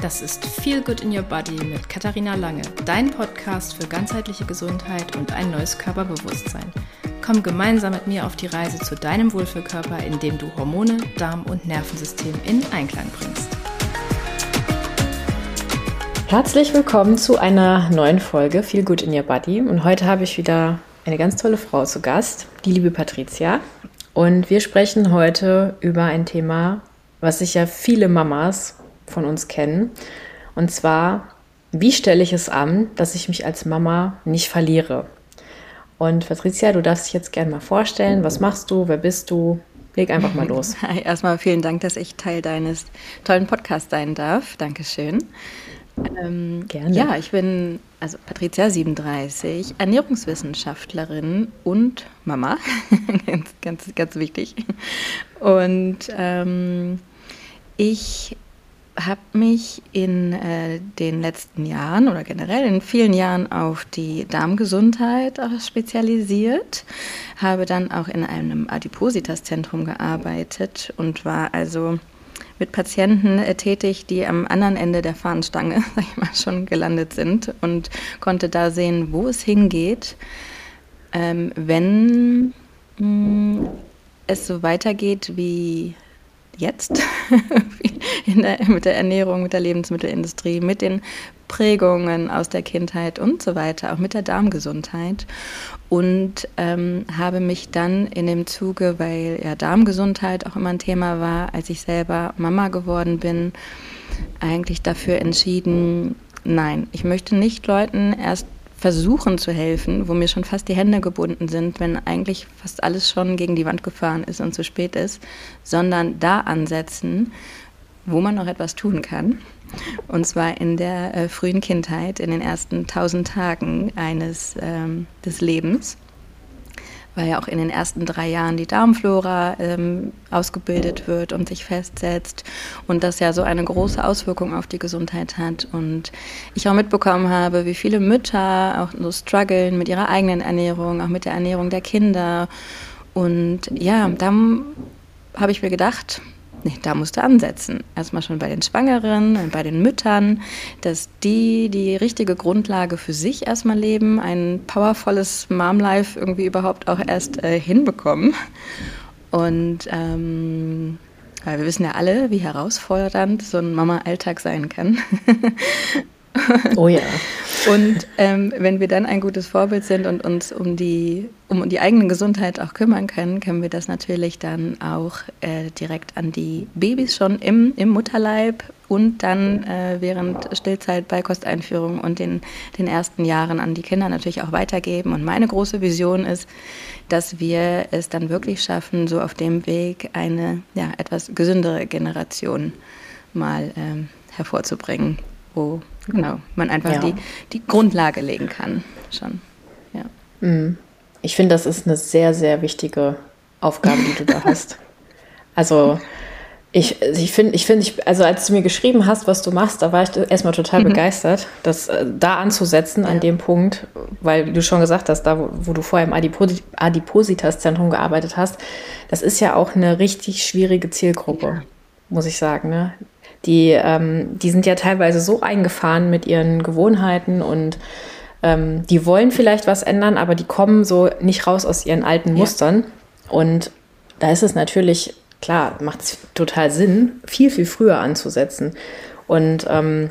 Das ist Feel Good in Your Body mit Katharina Lange, dein Podcast für ganzheitliche Gesundheit und ein neues Körperbewusstsein. Komm gemeinsam mit mir auf die Reise zu deinem Wohlfühlkörper, indem du Hormone, Darm und Nervensystem in Einklang bringst. Herzlich willkommen zu einer neuen Folge Feel Good in Your Body. Und heute habe ich wieder eine ganz tolle Frau zu Gast, die liebe Patricia. Und wir sprechen heute über ein Thema, was sich ja viele Mamas von uns kennen. Und zwar, wie stelle ich es an, dass ich mich als Mama nicht verliere? Und Patricia, du darfst dich jetzt gerne mal vorstellen. Was machst du? Wer bist du? Leg einfach mal los. Erstmal vielen Dank, dass ich Teil deines tollen Podcasts sein darf. Dankeschön. Ähm, Gerne. Ja, ich bin also Patricia 37, Ernährungswissenschaftlerin und Mama. ganz, ganz, ganz wichtig. Und ähm, ich habe mich in äh, den letzten Jahren oder generell in vielen Jahren auf die Darmgesundheit spezialisiert, habe dann auch in einem Adipositas-Zentrum gearbeitet und war also mit Patienten äh, tätig, die am anderen Ende der Fahnenstange, sag ich mal, schon gelandet sind und konnte da sehen, wo es hingeht, ähm, wenn mh, mm, es so weitergeht wie jetzt der, mit der Ernährung, mit der Lebensmittelindustrie, mit den Prägungen aus der Kindheit und so weiter, auch mit der Darmgesundheit. Und ähm, habe mich dann in dem Zuge, weil ja Darmgesundheit auch immer ein Thema war, als ich selber Mama geworden bin, eigentlich dafür entschieden, nein, ich möchte nicht Leuten erst versuchen zu helfen, wo mir schon fast die Hände gebunden sind, wenn eigentlich fast alles schon gegen die Wand gefahren ist und zu spät ist, sondern da ansetzen, wo man noch etwas tun kann. Und zwar in der äh, frühen Kindheit, in den ersten tausend Tagen eines ähm, des Lebens weil ja auch in den ersten drei Jahren die Darmflora ähm, ausgebildet wird und sich festsetzt und das ja so eine große Auswirkung auf die Gesundheit hat. Und ich auch mitbekommen habe, wie viele Mütter auch so strugglen mit ihrer eigenen Ernährung, auch mit der Ernährung der Kinder. Und ja, dann habe ich mir gedacht, Nee, da musst du ansetzen. Erstmal schon bei den Schwangeren, bei den Müttern, dass die die richtige Grundlage für sich erstmal leben, ein powervolles Mom-Life irgendwie überhaupt auch erst äh, hinbekommen. Und ähm, wir wissen ja alle, wie herausfordernd so ein Mama-Alltag sein kann. Oh ja. Und ähm, wenn wir dann ein gutes Vorbild sind und uns um die, um die eigene Gesundheit auch kümmern können, können wir das natürlich dann auch äh, direkt an die Babys schon im, im Mutterleib und dann äh, während Stillzeit, Beikosteinführung und den, den ersten Jahren an die Kinder natürlich auch weitergeben. Und meine große Vision ist, dass wir es dann wirklich schaffen, so auf dem Weg eine ja, etwas gesündere Generation mal ähm, hervorzubringen, wo genau, man einfach ja. die, die Grundlage legen kann. Schon. Ja. Mhm. Ich finde, das ist eine sehr, sehr wichtige Aufgabe, die du da hast. Also ich, ich finde, ich finde, also als du mir geschrieben hast, was du machst, da war ich erstmal total mhm. begeistert, das äh, da anzusetzen ja. an dem Punkt, weil du schon gesagt hast, da wo, wo du vorher im Adipositas-Zentrum gearbeitet hast, das ist ja auch eine richtig schwierige Zielgruppe, ja. muss ich sagen. Ne? Die, ähm, die sind ja teilweise so eingefahren mit ihren Gewohnheiten und ähm, die wollen vielleicht was ändern, aber die kommen so nicht raus aus ihren alten Mustern. Ja. Und da ist es natürlich, klar, macht es total Sinn, viel, viel früher anzusetzen. Und ähm,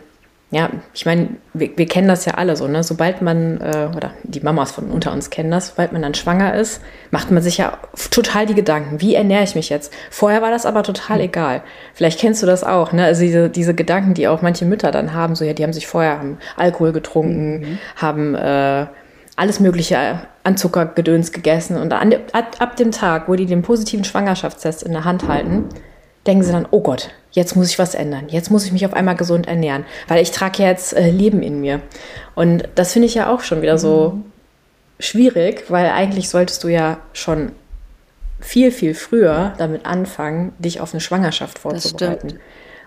ja, ich meine, wir, wir, kennen das ja alle so, ne? Sobald man, äh, oder die Mamas von unter uns kennen das, sobald man dann schwanger ist, macht man sich ja total die Gedanken, wie ernähre ich mich jetzt? Vorher war das aber total mhm. egal. Vielleicht kennst du das auch, ne? Also diese, diese Gedanken, die auch manche Mütter dann haben, so ja, die haben sich vorher haben Alkohol getrunken, mhm. haben äh, alles mögliche an Zuckergedöns gegessen und an, ab, ab dem Tag, wo die den positiven Schwangerschaftstest in der Hand halten, denken sie dann, oh Gott, jetzt muss ich was ändern. Jetzt muss ich mich auf einmal gesund ernähren, weil ich trage ja jetzt äh, Leben in mir. Und das finde ich ja auch schon wieder so mhm. schwierig, weil eigentlich solltest du ja schon viel, viel früher damit anfangen, dich auf eine Schwangerschaft vorzubereiten.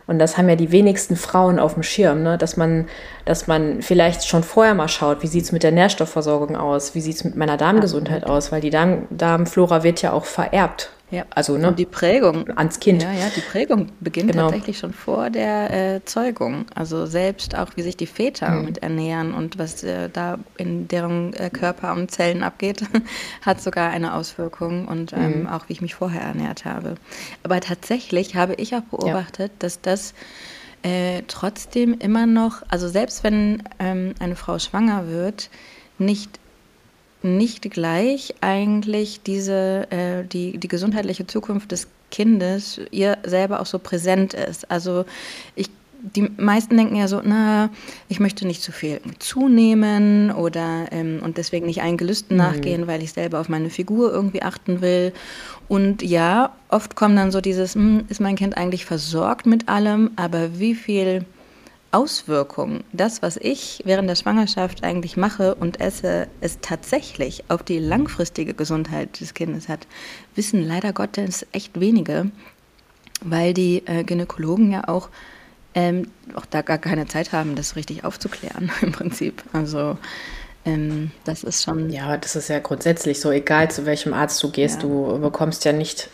Und das haben ja die wenigsten Frauen auf dem Schirm, ne? dass, man, dass man vielleicht schon vorher mal schaut, wie sieht es mit der Nährstoffversorgung aus, wie sieht es mit meiner Darmgesundheit aus, weil die Darm Darmflora wird ja auch vererbt Ja, also ne, und die Prägung ans Kind. Ja, ja, die Prägung beginnt genau. tatsächlich schon vor der äh, Zeugung. Also selbst auch, wie sich die Väter mhm. mit ernähren und was äh, da in deren äh, Körper und Zellen abgeht, hat sogar eine Auswirkung und ähm, mhm. auch, wie ich mich vorher ernährt habe. Aber tatsächlich habe ich auch beobachtet, ja. dass das äh, trotzdem immer noch, also selbst wenn ähm, eine Frau schwanger wird, nicht nicht gleich eigentlich diese, äh, die, die gesundheitliche Zukunft des Kindes ihr selber auch so präsent ist. Also ich die meisten denken ja so, na, ich möchte nicht zu viel zunehmen oder ähm, und deswegen nicht allen Gelüsten mhm. nachgehen, weil ich selber auf meine Figur irgendwie achten will. Und ja, oft kommt dann so dieses, hm, ist mein Kind eigentlich versorgt mit allem, aber wie viel Auswirkungen, das, was ich während der Schwangerschaft eigentlich mache und esse, es tatsächlich auf die langfristige Gesundheit des Kindes hat, wissen leider Gottes echt wenige, weil die äh, Gynäkologen ja auch, ähm, auch da gar keine Zeit haben, das richtig aufzuklären im Prinzip. Also ähm, das ist schon. Ja, das ist ja grundsätzlich so, egal zu welchem Arzt du gehst, ja. du bekommst ja nicht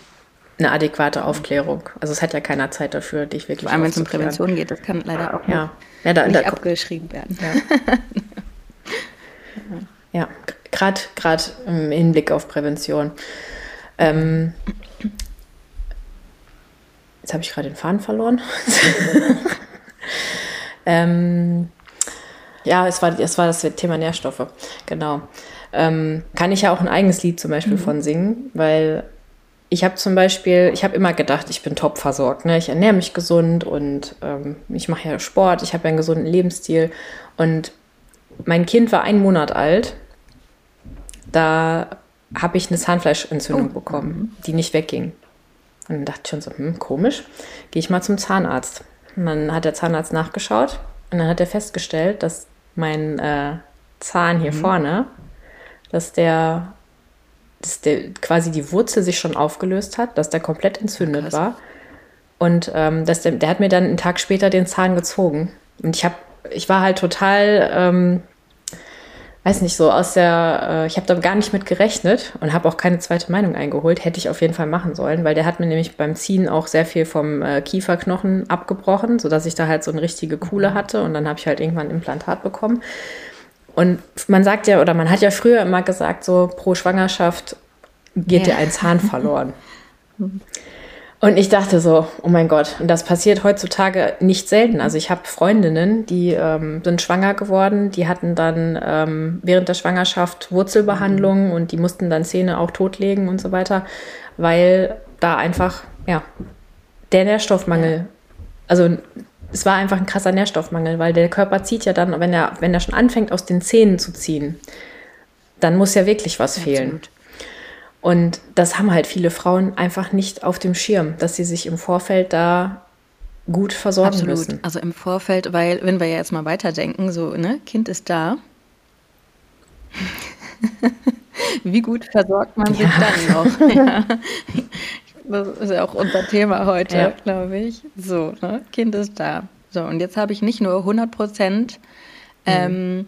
eine adäquate Aufklärung. Also es hat ja keiner Zeit dafür, dich wirklich Vor allem, wenn es um Prävention geht, das kann leider auch ja. Ja, da, nicht da, abgeschrieben werden. Ja, ja gerade im Hinblick auf Prävention. Ähm, jetzt habe ich gerade den Faden verloren. ähm, ja, es war, es war das Thema Nährstoffe, genau. Ähm, kann ich ja auch ein eigenes Lied zum Beispiel mhm. von singen, weil ich habe zum Beispiel, ich habe immer gedacht, ich bin top versorgt. Ne? Ich ernähre mich gesund und ähm, ich mache ja Sport, ich habe ja einen gesunden Lebensstil. Und mein Kind war ein Monat alt. Da habe ich eine Zahnfleischentzündung oh. bekommen, die nicht wegging. Und dann dachte ich schon so, hm, komisch, gehe ich mal zum Zahnarzt. Und dann hat der Zahnarzt nachgeschaut und dann hat er festgestellt, dass mein äh, Zahn hier mhm. vorne, dass der dass der, quasi die Wurzel sich schon aufgelöst hat, dass der komplett entzündet Krass. war. Und ähm, dass der, der hat mir dann einen Tag später den Zahn gezogen. Und ich habe, ich war halt total, ähm, weiß nicht, so aus der, äh, ich habe da gar nicht mit gerechnet und habe auch keine zweite Meinung eingeholt. Hätte ich auf jeden Fall machen sollen, weil der hat mir nämlich beim Ziehen auch sehr viel vom äh, Kieferknochen abgebrochen, sodass ich da halt so eine richtige Kuhle mhm. hatte. Und dann habe ich halt irgendwann ein Implantat bekommen. Und man sagt ja, oder man hat ja früher immer gesagt, so pro Schwangerschaft geht ja. dir ein Zahn verloren. Und ich dachte so, oh mein Gott, und das passiert heutzutage nicht selten. Also ich habe Freundinnen, die ähm, sind schwanger geworden, die hatten dann ähm, während der Schwangerschaft Wurzelbehandlungen und die mussten dann Zähne auch totlegen und so weiter, weil da einfach, ja, der Nährstoffmangel, ja. also es war einfach ein krasser Nährstoffmangel, weil der Körper zieht ja dann, wenn er, wenn er schon anfängt, aus den Zähnen zu ziehen, dann muss ja wirklich was Absolut. fehlen. Und das haben halt viele Frauen einfach nicht auf dem Schirm, dass sie sich im Vorfeld da gut versorgen Absolut. müssen. Also im Vorfeld, weil, wenn wir ja jetzt mal weiterdenken, so, ne, Kind ist da. Wie gut versorgt man sich ja. dann noch? ja. Das ist ja auch unser Thema heute, ja. glaube ich. So, ne? Kind ist da. So, und jetzt habe ich nicht nur 100 Prozent ähm, mhm.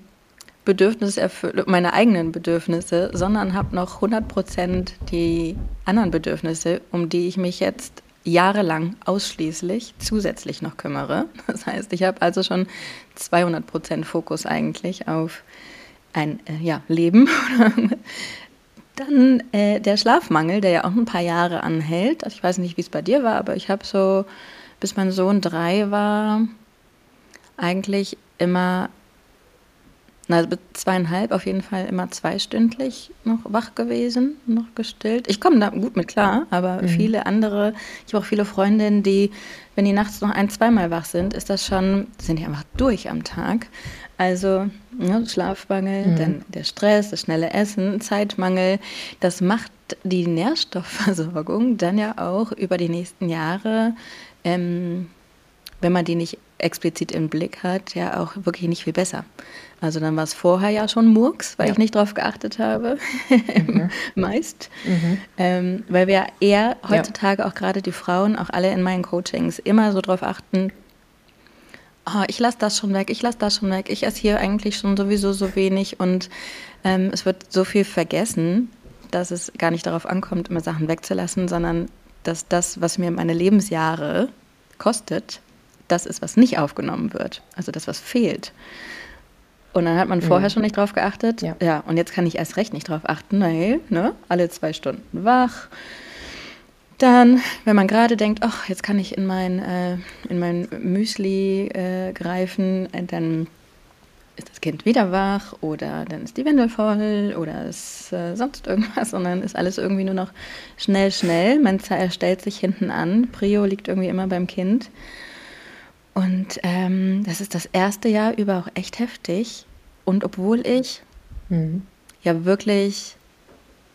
Bedürfnisse erfüllt, meine eigenen Bedürfnisse, sondern habe noch 100 Prozent die anderen Bedürfnisse, um die ich mich jetzt jahrelang ausschließlich zusätzlich noch kümmere. Das heißt, ich habe also schon 200 Prozent Fokus eigentlich auf ein äh, ja, Leben Dann äh, der Schlafmangel, der ja auch ein paar Jahre anhält. Also ich weiß nicht, wie es bei dir war, aber ich habe so, bis mein Sohn drei war, eigentlich immer, na, zweieinhalb auf jeden Fall immer zweistündlich noch wach gewesen, noch gestillt. Ich komme da gut mit klar, aber mhm. viele andere, ich habe auch viele Freundinnen, die, wenn die nachts noch ein, zweimal wach sind, ist das schon, sind die einfach durch am Tag. Also ja, Schlafmangel, mhm. dann der Stress, das schnelle Essen, Zeitmangel, das macht die Nährstoffversorgung dann ja auch über die nächsten Jahre, ähm, wenn man die nicht explizit im Blick hat, ja auch wirklich nicht viel besser. Also dann war es vorher ja schon Murks, weil ja. ich nicht darauf geachtet habe, mhm. meist. Mhm. Ähm, weil wir eher heutzutage ja. auch gerade die Frauen, auch alle in meinen Coachings, immer so darauf achten, oh, ich lasse das schon weg, ich lasse das schon weg, ich esse hier eigentlich schon sowieso so wenig und ähm, es wird so viel vergessen, dass es gar nicht darauf ankommt, immer Sachen wegzulassen, sondern dass das, was mir meine Lebensjahre kostet, das ist, was nicht aufgenommen wird. Also das, was fehlt. Und dann hat man vorher mhm. schon nicht drauf geachtet. Ja. ja, und jetzt kann ich erst recht nicht drauf achten, weil, ne, alle zwei Stunden wach. Dann, wenn man gerade denkt, ach, jetzt kann ich in mein, äh, in mein Müsli äh, greifen, äh, dann ist das Kind wieder wach oder dann ist die Windel voll oder ist äh, sonst irgendwas und dann ist alles irgendwie nur noch schnell, schnell. Man stellt sich hinten an. Prio liegt irgendwie immer beim Kind. Und ähm, das ist das erste Jahr über auch echt heftig. Und obwohl ich mhm. ja wirklich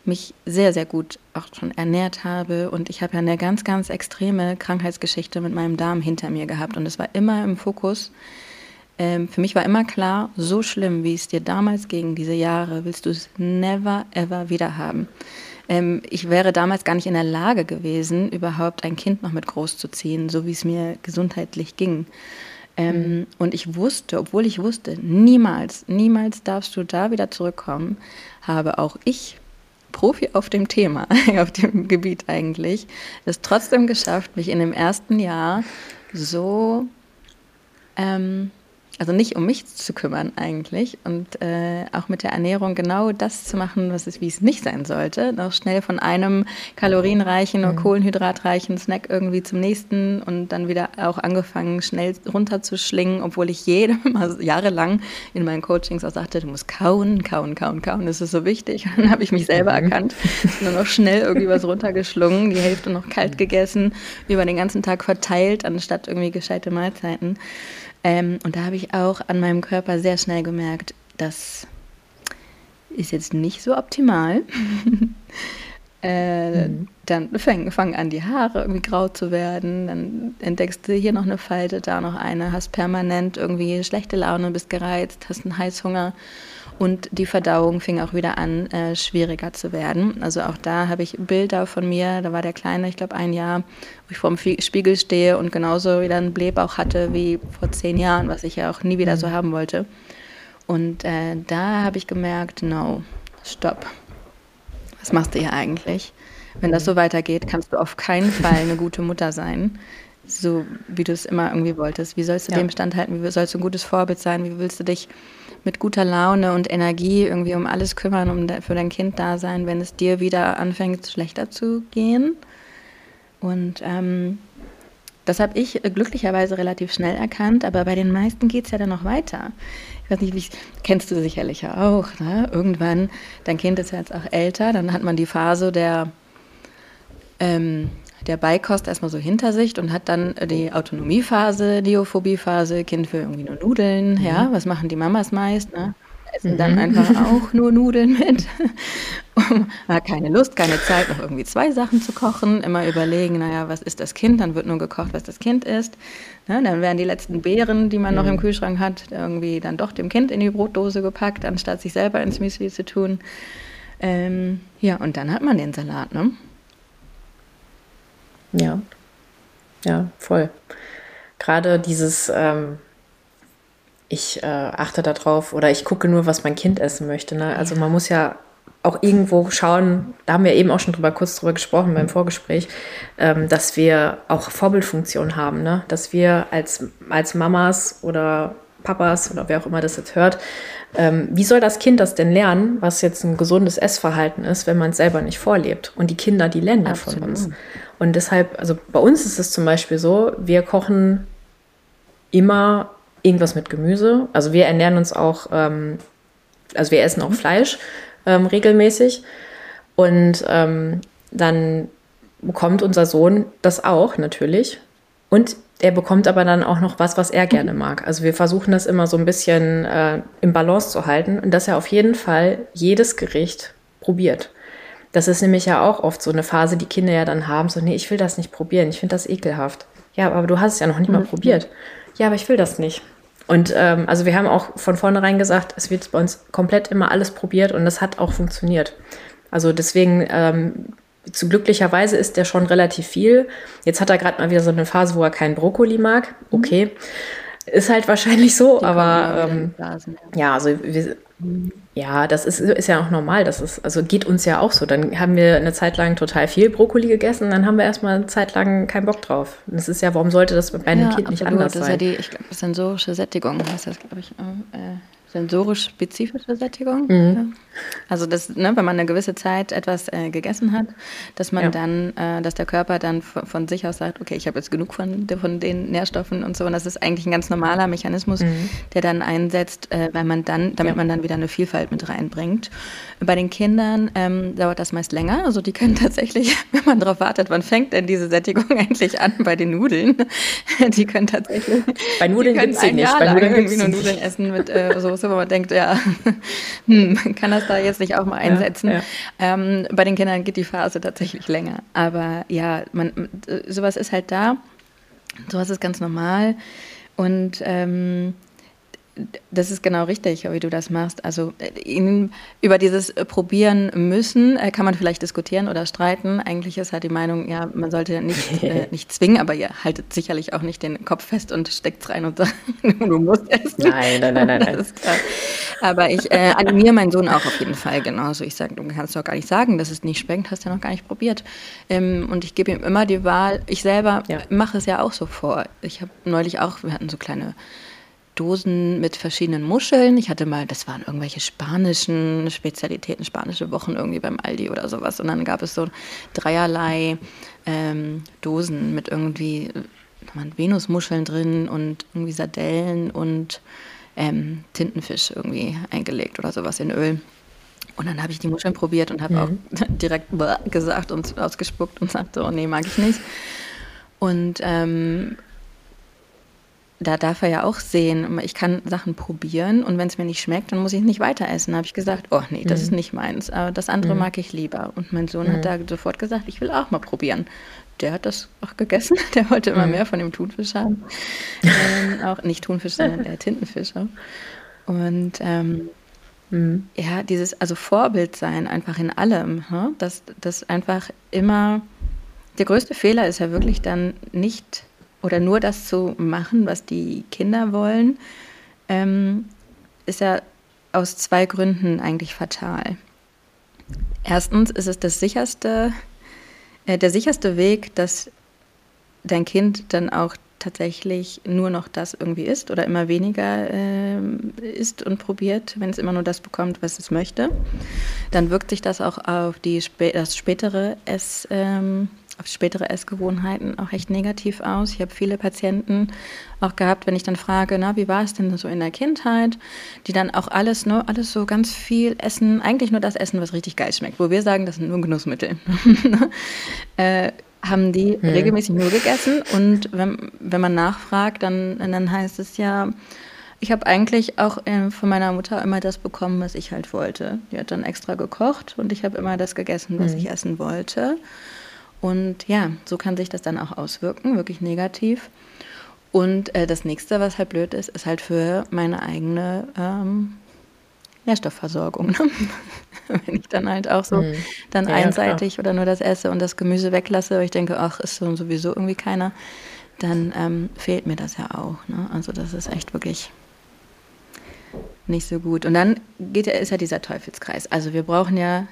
mich sehr, sehr gut auch schon ernährt habe und ich habe ja eine ganz, ganz extreme Krankheitsgeschichte mit meinem Darm hinter mir gehabt und es war immer im Fokus. Ähm, für mich war immer klar, so schlimm, wie es dir damals ging, diese Jahre, willst du es never, ever wieder haben. Ähm, ich wäre damals gar nicht in der Lage gewesen, überhaupt ein Kind noch mit großzuziehen, so wie es mir gesundheitlich ging. Ähm, mhm. Und ich wusste, obwohl ich wusste, niemals, niemals darfst du da wieder zurückkommen, habe auch ich, Profi auf dem Thema, auf dem Gebiet eigentlich, es trotzdem geschafft, mich in dem ersten Jahr so ähm, also nicht um mich zu kümmern eigentlich und äh, auch mit der Ernährung genau das zu machen, was es, wie es nicht sein sollte. Noch schnell von einem kalorienreichen mhm. oder kohlenhydratreichen Snack irgendwie zum nächsten und dann wieder auch angefangen, schnell runterzuschlingen, obwohl ich jedem also jahrelang in meinen Coachings auch sagte, du musst kauen, kauen, kauen, kauen, das ist so wichtig. Und dann habe ich mich selber mhm. erkannt, nur noch schnell irgendwie was runtergeschlungen, die Hälfte noch kalt gegessen, über den ganzen Tag verteilt, anstatt irgendwie gescheite Mahlzeiten. Ähm, und da habe ich auch an meinem Körper sehr schnell gemerkt, das ist jetzt nicht so optimal. äh, mhm. Dann fangen, fangen an, die Haare irgendwie grau zu werden. Dann entdeckst du hier noch eine Falte, da noch eine, hast permanent irgendwie schlechte Laune, bist gereizt, hast einen Heißhunger. Und die Verdauung fing auch wieder an, äh, schwieriger zu werden. Also auch da habe ich Bilder von mir, da war der Kleine, ich glaube ein Jahr, wo ich vor dem Spiegel stehe und genauso wieder einen Blähbauch hatte wie vor zehn Jahren, was ich ja auch nie wieder so mhm. haben wollte. Und äh, da habe ich gemerkt, no, stopp. Was machst du hier eigentlich? Wenn das so weitergeht, kannst du auf keinen Fall eine gute Mutter sein so wie du es immer irgendwie wolltest. Wie sollst du ja. dem standhalten? Wie sollst du ein gutes Vorbild sein? Wie willst du dich mit guter Laune und Energie irgendwie um alles kümmern, um für dein Kind da sein, wenn es dir wieder anfängt, schlechter zu gehen. Und ähm, das habe ich glücklicherweise relativ schnell erkannt, aber bei den meisten geht es ja dann noch weiter. Ich weiß nicht, wie kennst du sicherlich ja auch. Ne? Irgendwann, dein Kind ist ja jetzt auch älter, dann hat man die Phase der ähm, der Beikost erstmal so hinter sich und hat dann die Autonomiephase, Neophobiephase, Kind will irgendwie nur Nudeln, mhm. ja, was machen die Mamas meist, ne? Essen mhm. dann einfach auch nur Nudeln mit. keine Lust, keine Zeit, noch irgendwie zwei Sachen zu kochen. Immer überlegen, naja, was ist das Kind? Dann wird nur gekocht, was das Kind ist. Ne? Dann werden die letzten Beeren, die man mhm. noch im mhm. Kühlschrank hat, irgendwie dann doch dem Kind in die Brotdose gepackt, anstatt sich selber ins Müsli zu tun. Ähm, ja, und dann hat man den Salat, ne? Ja, ja, voll. Gerade dieses, ähm, ich äh, achte darauf oder ich gucke nur, was mein Kind essen möchte. Ne? Also man muss ja auch irgendwo schauen, da haben wir eben auch schon drüber, kurz drüber gesprochen beim Vorgespräch, ähm, dass wir auch Vorbildfunktion haben, ne? dass wir als, als Mamas oder Papas oder wer auch immer das jetzt hört, ähm, wie soll das Kind das denn lernen, was jetzt ein gesundes Essverhalten ist, wenn man es selber nicht vorlebt? Und die Kinder, die lernen ja von uns. Und deshalb, also bei uns ist es zum Beispiel so, wir kochen immer irgendwas mit Gemüse. Also wir ernähren uns auch, ähm, also wir essen auch mhm. Fleisch ähm, regelmäßig. Und ähm, dann bekommt unser Sohn das auch natürlich. Und er bekommt aber dann auch noch was, was er gerne mhm. mag. Also wir versuchen das immer so ein bisschen äh, im Balance zu halten und dass er auf jeden Fall jedes Gericht probiert. Das ist nämlich ja auch oft so eine Phase, die Kinder ja dann haben, so, nee, ich will das nicht probieren, ich finde das ekelhaft. Ja, aber du hast es ja noch nicht mal mhm. probiert. Ja, aber ich will das nicht. Und ähm, also wir haben auch von vornherein gesagt, es wird bei uns komplett immer alles probiert und das hat auch funktioniert. Also deswegen, ähm, zu glücklicherweise ist der schon relativ viel. Jetzt hat er gerade mal wieder so eine Phase, wo er keinen Brokkoli mag. Mhm. Okay. Ist halt wahrscheinlich so, Die aber ähm, ja, also wir, Ja, das ist, ist ja auch normal. Das ist, also geht uns ja auch so. Dann haben wir eine Zeit lang total viel Brokkoli gegessen, dann haben wir erstmal eine Zeit lang keinen Bock drauf. Das ist ja, warum sollte das bei einem ja, Kind nicht anders sein? Das ist ja die, ich glaube, sensorische Sättigung heißt das, glaube ich. Äh, sensorisch spezifische Sättigung. Mhm. Also das, ne, wenn man eine gewisse Zeit etwas äh, gegessen hat, dass man ja. dann, äh, dass der Körper dann von, sich aus sagt, okay, ich habe jetzt genug von, von den Nährstoffen und so. Und das ist eigentlich ein ganz normaler Mechanismus, mhm. der dann einsetzt, äh, weil man dann, damit ja. man dann wieder eine Vielfalt mit reinbringt. Bei den Kindern ähm, dauert das meist länger. Also die können tatsächlich, wenn man darauf wartet, wann fängt denn diese Sättigung eigentlich an bei den Nudeln? die können tatsächlich. Bei Nudeln gibt es nicht. Bei Nudeln irgendwie nur Nudeln essen mit äh, Soße, wo man denkt, ja, hm, kann das da jetzt nicht auch mal einsetzen? Ja, ja. Ähm, bei den Kindern geht die Phase tatsächlich länger. Aber ja, man, sowas ist halt da. Sowas ist ganz normal. Und ähm, das ist genau richtig, wie du das machst. Also in, über dieses Probieren müssen äh, kann man vielleicht diskutieren oder streiten. Eigentlich ist halt die Meinung, ja, man sollte nicht, äh, nicht zwingen, aber ihr haltet sicherlich auch nicht den Kopf fest und steckt rein und sagt, du musst essen. Nein, nein, nein, nein. nein. Aber ich äh, animiere meinen Sohn auch auf jeden Fall genauso. Ich sage, du kannst doch gar nicht sagen, dass es nicht schmeckt, hast du ja noch gar nicht probiert. Ähm, und ich gebe ihm immer die Wahl. Ich selber ja. mache es ja auch so vor. Ich habe neulich auch, wir hatten so kleine Dosen mit verschiedenen Muscheln. Ich hatte mal, das waren irgendwelche spanischen Spezialitäten, spanische Wochen irgendwie beim Aldi oder sowas. Und dann gab es so dreierlei ähm, Dosen mit irgendwie waren Venusmuscheln drin und irgendwie Sardellen und ähm, Tintenfisch irgendwie eingelegt oder sowas in Öl. Und dann habe ich die Muscheln probiert und habe mhm. auch direkt gesagt und ausgespuckt und sagte, oh nee, mag ich nicht. Und ähm, da darf er ja auch sehen, ich kann Sachen probieren und wenn es mir nicht schmeckt, dann muss ich nicht weiter essen. Da habe ich gesagt, oh nee, das mhm. ist nicht meins, aber das andere mhm. mag ich lieber. Und mein Sohn mhm. hat da sofort gesagt, ich will auch mal probieren. Der hat das auch gegessen, der wollte immer mhm. mehr von dem Thunfisch haben. ähm, auch nicht Thunfisch, sondern der Tintenfisch auch. Und ähm, mhm. ja, dieses, also Vorbild sein einfach in allem, hm? dass das einfach immer, der größte Fehler ist ja wirklich dann nicht oder nur das zu machen, was die Kinder wollen, ähm, ist ja aus zwei Gründen eigentlich fatal. Erstens ist es das sicherste, äh, der sicherste Weg, dass dein Kind dann auch tatsächlich nur noch das irgendwie isst oder immer weniger äh, isst und probiert, wenn es immer nur das bekommt, was es möchte. Dann wirkt sich das auch auf die, das spätere Ess, ähm, auf spätere Essgewohnheiten auch echt negativ aus. Ich habe viele Patienten auch gehabt, wenn ich dann frage, na, wie war es denn so in der Kindheit, die dann auch alles, ne, alles so ganz viel essen, eigentlich nur das essen, was richtig geil schmeckt, wo wir sagen, das sind nur Genussmittel. äh, haben die hm. regelmäßig nur gegessen und wenn, wenn man nachfragt, dann, dann heißt es ja, ich habe eigentlich auch äh, von meiner Mutter immer das bekommen, was ich halt wollte. Die hat dann extra gekocht und ich habe immer das gegessen, was hm. ich essen wollte. Und ja, so kann sich das dann auch auswirken, wirklich negativ. Und äh, das nächste, was halt blöd ist, ist halt für meine eigene ähm, Nährstoffversorgung. Ne? Wenn ich dann halt auch so mhm. dann ja, einseitig klar. oder nur das esse und das Gemüse weglasse, weil ich denke, ach, ist so sowieso irgendwie keiner, dann ähm, fehlt mir das ja auch. Ne? Also das ist echt wirklich nicht so gut. Und dann geht, ist ja dieser Teufelskreis. Also wir brauchen ja,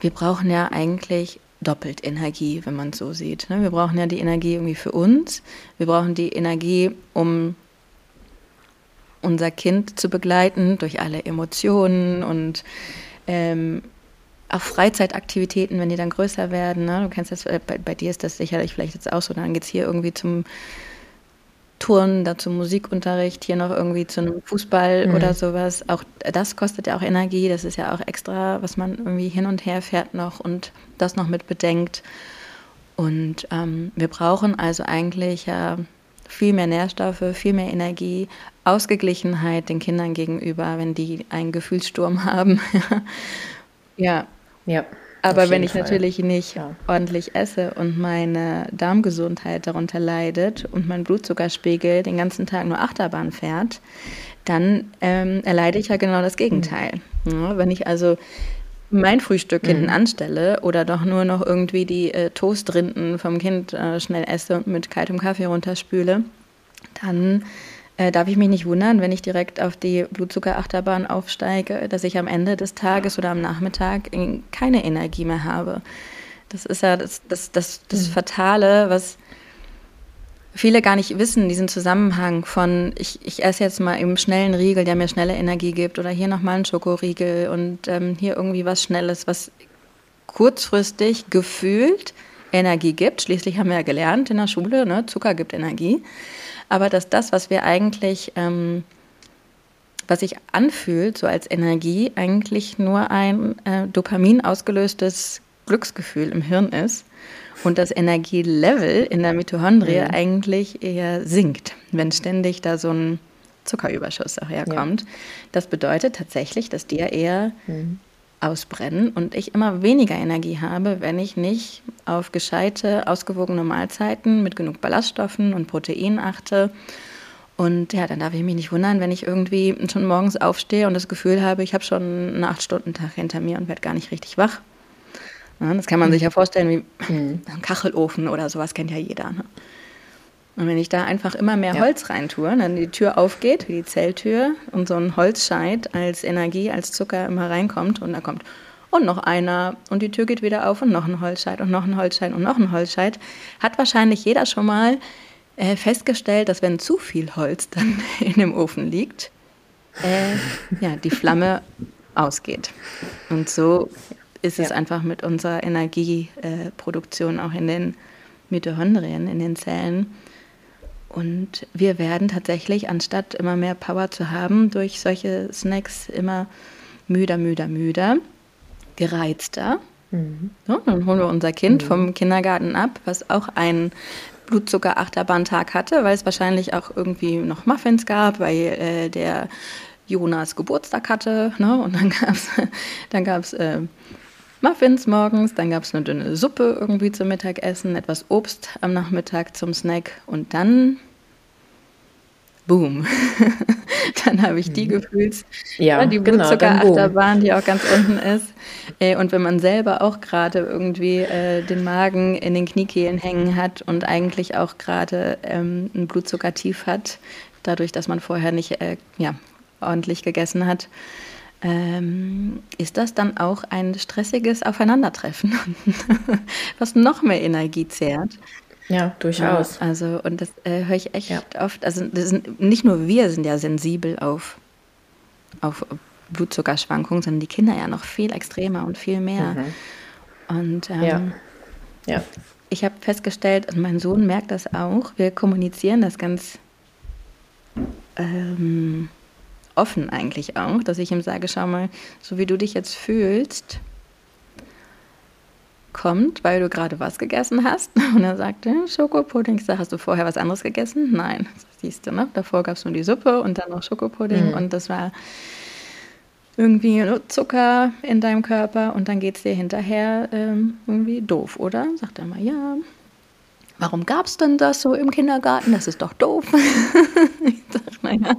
wir brauchen ja eigentlich doppelt Energie, wenn man es so sieht. Ne? Wir brauchen ja die Energie irgendwie für uns. Wir brauchen die Energie, um unser Kind zu begleiten durch alle Emotionen und ähm, auch Freizeitaktivitäten, wenn die dann größer werden. Ne? Du kennst das, äh, bei, bei, dir ist das sicherlich vielleicht jetzt auch so. Dann geht es hier irgendwie zum Touren, dazu Musikunterricht, hier noch irgendwie zu einem Fußball mhm. oder sowas. Auch das kostet ja auch Energie. Das ist ja auch extra, was man irgendwie hin und her fährt noch und das noch mit bedenkt. Und ähm, wir brauchen also eigentlich ja viel mehr Nährstoffe, viel mehr Energie, Ausgeglichenheit den Kindern gegenüber, wenn die einen Gefühlssturm haben. ja. Ja. Aber wenn ich Fall. natürlich nicht ja. ordentlich esse und meine Darmgesundheit darunter leidet und mein Blutzuckerspiegel den ganzen Tag nur Achterbahn fährt, dann ähm, erleide ich ja genau das Gegenteil. Mhm. Ja, wenn ich also mein Frühstück mhm. hinten anstelle oder doch nur noch irgendwie die äh, Toastrinden vom Kind äh, schnell esse und mit kaltem Kaffee runterspüle, dann äh, darf ich mich nicht wundern, wenn ich direkt auf die Blutzuckerachterbahn aufsteige, dass ich am Ende des Tages oder am Nachmittag keine Energie mehr habe. Das ist ja das, das, das, das mhm. Fatale, was viele gar nicht wissen, diesen Zusammenhang von, ich, ich esse jetzt mal eben schnellen Riegel, der mir schnelle Energie gibt, oder hier nochmal einen Schokoriegel und ähm, hier irgendwie was Schnelles, was kurzfristig gefühlt Energie gibt. Schließlich haben wir ja gelernt in der Schule, ne, Zucker gibt Energie. Aber dass das, was wir eigentlich, ähm, was sich anfühlt, so als Energie, eigentlich nur ein äh, Dopamin ausgelöstes Glücksgefühl im Hirn ist und das Energielevel in der Mitochondrie mhm. eigentlich eher sinkt, wenn ständig da so ein Zuckerüberschuss auch herkommt. Ja. Das bedeutet tatsächlich, dass ja eher mhm. Ausbrennen und ich immer weniger Energie habe, wenn ich nicht auf gescheite, ausgewogene Mahlzeiten mit genug Ballaststoffen und Proteinen achte. Und ja, dann darf ich mich nicht wundern, wenn ich irgendwie schon morgens aufstehe und das Gefühl habe, ich habe schon einen Acht-Stunden-Tag hinter mir und werde gar nicht richtig wach. Ja, das kann man sich ja vorstellen wie mhm. ein Kachelofen oder sowas kennt ja jeder. Ne? Und wenn ich da einfach immer mehr ja. Holz reintue, dann die Tür aufgeht, wie die Zelltür, und so ein Holzscheit als Energie, als Zucker immer reinkommt und da kommt und noch einer und die Tür geht wieder auf und noch ein Holzscheit und noch ein Holzscheit und noch ein Holzscheit, hat wahrscheinlich jeder schon mal äh, festgestellt, dass wenn zu viel Holz dann in dem Ofen liegt, äh, ja, die Flamme ausgeht. Und so ist es einfach mit unserer Energieproduktion auch in den Mitochondrien, in den Zellen. Und wir werden tatsächlich, anstatt immer mehr Power zu haben, durch solche Snacks immer müder, müder, müder, gereizter. Mhm. So, dann holen wir unser Kind mhm. vom Kindergarten ab, was auch einen Blutzucker-Achterbahntag hatte, weil es wahrscheinlich auch irgendwie noch Muffins gab, weil äh, der Jonas Geburtstag hatte. Ne? Und dann gab es dann gab's, äh, Muffins morgens, dann gab es eine dünne Suppe irgendwie zum Mittagessen, etwas Obst am Nachmittag zum Snack und dann boom. dann habe ich die mhm. Gefühls, ja, die genau, Blutzuckerachterbahn, die auch ganz unten ist. Äh, und wenn man selber auch gerade irgendwie äh, den Magen in den Kniekehlen hängen hat und eigentlich auch gerade ähm, ein Blutzuckertief hat, dadurch, dass man vorher nicht äh, ja, ordentlich gegessen hat, ähm, ist das dann auch ein stressiges Aufeinandertreffen, was noch mehr Energie zehrt. Ja, durchaus. Ja, also, und das äh, höre ich echt ja. oft. Also, sind, nicht nur wir sind ja sensibel auf, auf Blutzuckerschwankungen, sondern die Kinder ja noch viel extremer und viel mehr. Mhm. Und ähm, ja. Ja. ich habe festgestellt, und mein Sohn merkt das auch, wir kommunizieren das ganz ähm, offen eigentlich auch, dass ich ihm sage, schau mal, so wie du dich jetzt fühlst, kommt, weil du gerade was gegessen hast. Und er sagte, Schokopudding. Ich sage, hast du vorher was anderes gegessen? Nein. siehst du, ne? Davor gab es nur die Suppe und dann noch Schokopudding. Mhm. Und das war irgendwie Zucker in deinem Körper und dann geht es dir hinterher ähm, irgendwie doof, oder? Sagt er mal, ja. Warum gab es denn das so im Kindergarten? Das ist doch doof. ich sage, naja.